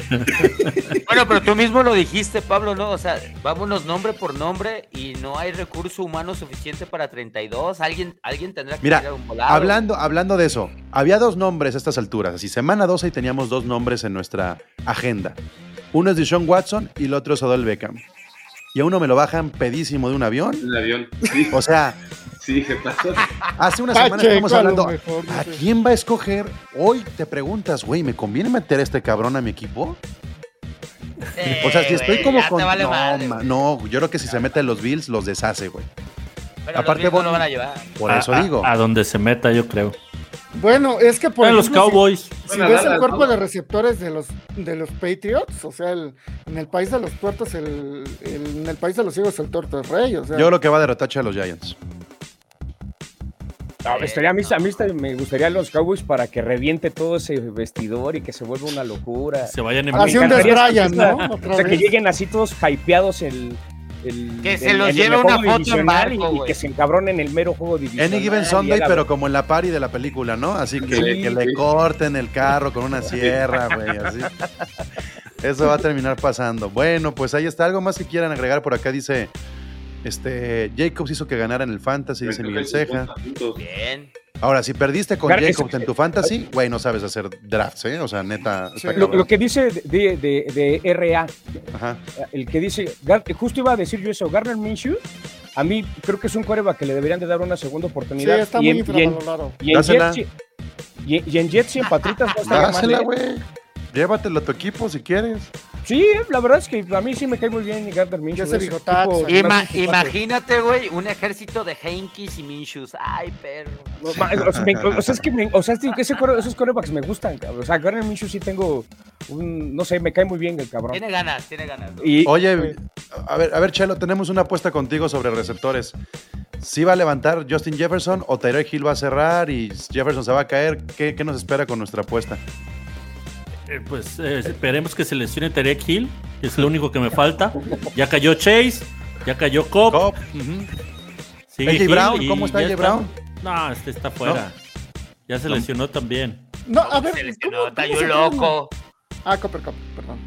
Bueno, pero tú mismo lo dijiste, Pablo, ¿no? O sea, vámonos nombre por nombre y no hay recurso humano suficiente para 32. Alguien, alguien tendrá que Mira, tirar un volado. Hablando, hablando de eso, había dos nombres a estas alturas. Así, semana 12 y teníamos dos nombres en nuestra agenda. Uno es Deshaun Watson y el otro es Odell Beckham. Y a uno me lo bajan pedísimo de un avión. Un avión. Sí, O sea, sí, se pasó. hace una semana Pacheco, estamos a hablando. mejor, ¿A quién va a escoger? Hoy te preguntas, güey, ¿me conviene meter a este cabrón a mi equipo? O sea, si estoy como con. vale no, madre, yo creo que si se mete a los Bills, los deshace, güey. Pero aparte, los Bills no lo van a llevar. Por A- eso a- digo. A, donde se meta, yo creo. Bueno, es que por En los ejemplo, Cowboys. Si, Bueno, ves el cuerpo de receptores de los de los Patriots, o sea, el- en el país de los tuertos, el, el- en el país de los ciegos el tuerto es rey, o sea, Yo creo que va de retache a los Giants. No, estaría, a, mí, a mí esta- me gustaría los Cowboys para que reviente todo ese vestidor y que se vuelva una locura. Se vayan en Así un desbrayan, ¿no? O sea, que lleguen así todos hypeados el. el- Que se el- los el- lleve el una foto en barco, y, y que se encabronen el mero juego divisional. Any Given Sunday, la- pero como en la party de la película, ¿no? Así que, Sí, que le sí. corten el carro con una sierra, güey, así. Eso va a terminar pasando. Bueno, pues ahí está. Algo más que quieran agregar por acá. Dice, este, Jacobs hizo que ganara en el Fantasy, dice Miguel Ceja. Bien. Ahora, si perdiste con Jacobs es- en tu Fantasy, güey, no sabes hacer drafts, ¿eh? O sea, neta. está Lo, que dice de, de, de RA, Ajá. el que dice, justo iba a decir yo eso, Garner Minshew, a mí creo que es un coreback que le deberían de dar una segunda sí, oportunidad. está y, muy en, y, en, infravalorado. y. Jets, y, y en Jets y en Patriotas no mal, Dásela, ¿eh? güey. Llévatelo a tu equipo si quieres. Sí, la verdad es que a mí sí me cae muy bien Gardner Minshew. Ese es bigotazo. tipo- Ima- imagínate, güey, un ejército de Henkis y Minshus. Ay, perro. No, O sea, me- o sea, es que me- o sea, es que ese core- esos corebacks me gustan, cabrón. O sea, Gardner Minshew sí tengo un, no sé, me cae muy bien el cabrón. Tiene ganas, tiene ganas. Y Oye, a ver, a ver, Chelo, tenemos una apuesta contigo sobre receptores. ¿Sí va a levantar Justin Jefferson o Tyreek Hill va a cerrar y Jefferson se va a caer? ¿Qué, qué nos espera con nuestra apuesta? Eh, pues eh, esperemos que se lesione Tarek Hill, que es lo único que me falta. Ya cayó Chase, ya cayó Cobb. Cobb, ujú. sigue AJ Hill Brown, y ¿cómo está AJ Brown? No, este está fuera. Ya se No. lesionó también. No, a ver, Se ¿cómo- lesionó, cómo está yo loco. Ah, Copper Cup, perdón.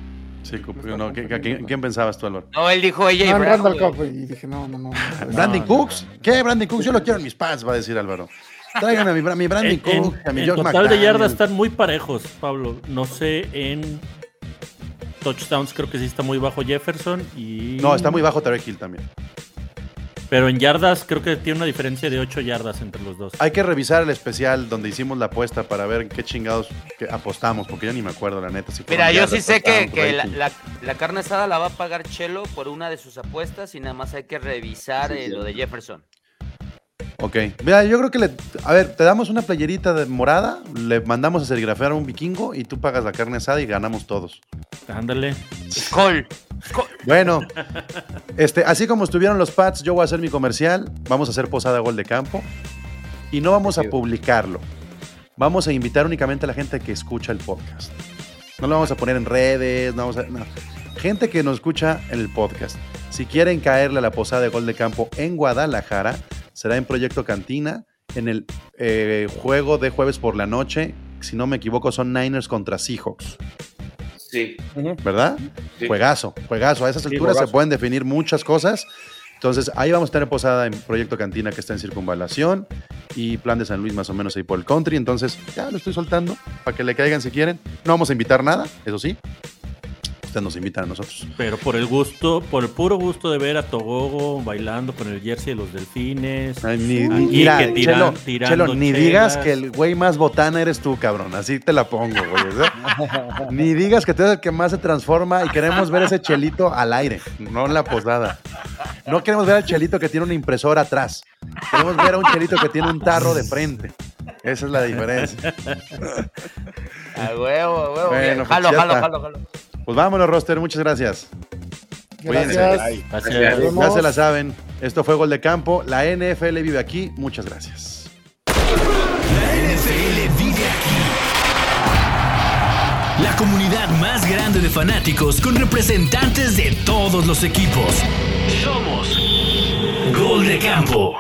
Sí, no, ¿qué- qué- ¿quién, quién pensabas tú, Álvaro? No, él dijo ella y Brown. Randall güey. Cup, y dije, no, no, no. no, ¿Brandon no, Cooks? ¿Qué? Brandon Cooks, yo lo quiero en mis pads, va a decir Álvaro. Traigan a mi, mi Brandon Cook, a mi en Josh total de yardas están muy parejos, Pablo. No sé, en touchdowns creo que sí está muy bajo Jefferson y... No, está muy bajo Tarek Hill también. Pero en yardas creo que tiene una diferencia de 8 yardas entre los dos. Hay que revisar el especial donde hicimos la apuesta para ver en qué chingados que apostamos, porque ya ni me acuerdo, la neta. si Mira, yo yardas, sí sé que, touchdowns, que la, rating. la- la carne asada la va a pagar Chelo por una de sus apuestas y nada más hay que revisar eh, lo de Jefferson. Ok. Mira, yo creo que le. A ver, te damos una playerita de morada, le mandamos a serigrafear a un vikingo y tú pagas la carne asada y ganamos todos. Ándale. Col. Bueno, este, así como estuvieron los Pats, yo voy a hacer mi comercial. Vamos a hacer posada gol de campo. Y no vamos a publicarlo. Vamos a invitar únicamente a la gente que escucha el podcast. No lo vamos a poner en redes, no vamos a. no. Gente que nos escucha en el podcast. Si quieren caerle a la posada de gol de campo en Guadalajara, será en Proyecto Cantina, en el eh, juego de jueves por la noche. Si no me equivoco, son Niners contra Seahawks. Sí. ¿verdad? Sí. Juegazo, juegazo. A esas Sí, alturas se juegazo. pueden definir muchas cosas. Entonces, ahí vamos a tener posada en Proyecto Cantina que está en Circunvalación y Plan de San Luis más o menos ahí por el country. Entonces, ya lo estoy soltando para que le caigan si quieren. No vamos a invitar nada, eso sí. Nos invitan a nosotros. Pero por el gusto, por el puro gusto de ver a Togogo bailando con el jersey de los delfines. Ay, ni, mira, que tiran- Chelo, tirando Chelo, ni chelas. digas que el güey más botana eres tú, cabrón. Así te la pongo, güey. o sea, ni digas que tú eres el que más se transforma y queremos ver ese chelito al aire, no en la posada. No queremos ver al chelito que tiene una impresora atrás. Queremos ver a un chelito que tiene un tarro de frente. Esa es la diferencia. A huevo, a huevo. Bueno, pues jalo, jalo, jalo, jalo. Pues vámonos, roster. Muchas gracias. Gracias. Gracias. Ya se la saben. Esto fue Gol de Campo. La NFL vive aquí. Muchas gracias. La NFL vive aquí. La comunidad más grande de fanáticos con representantes de todos los equipos. Somos Gol de Campo.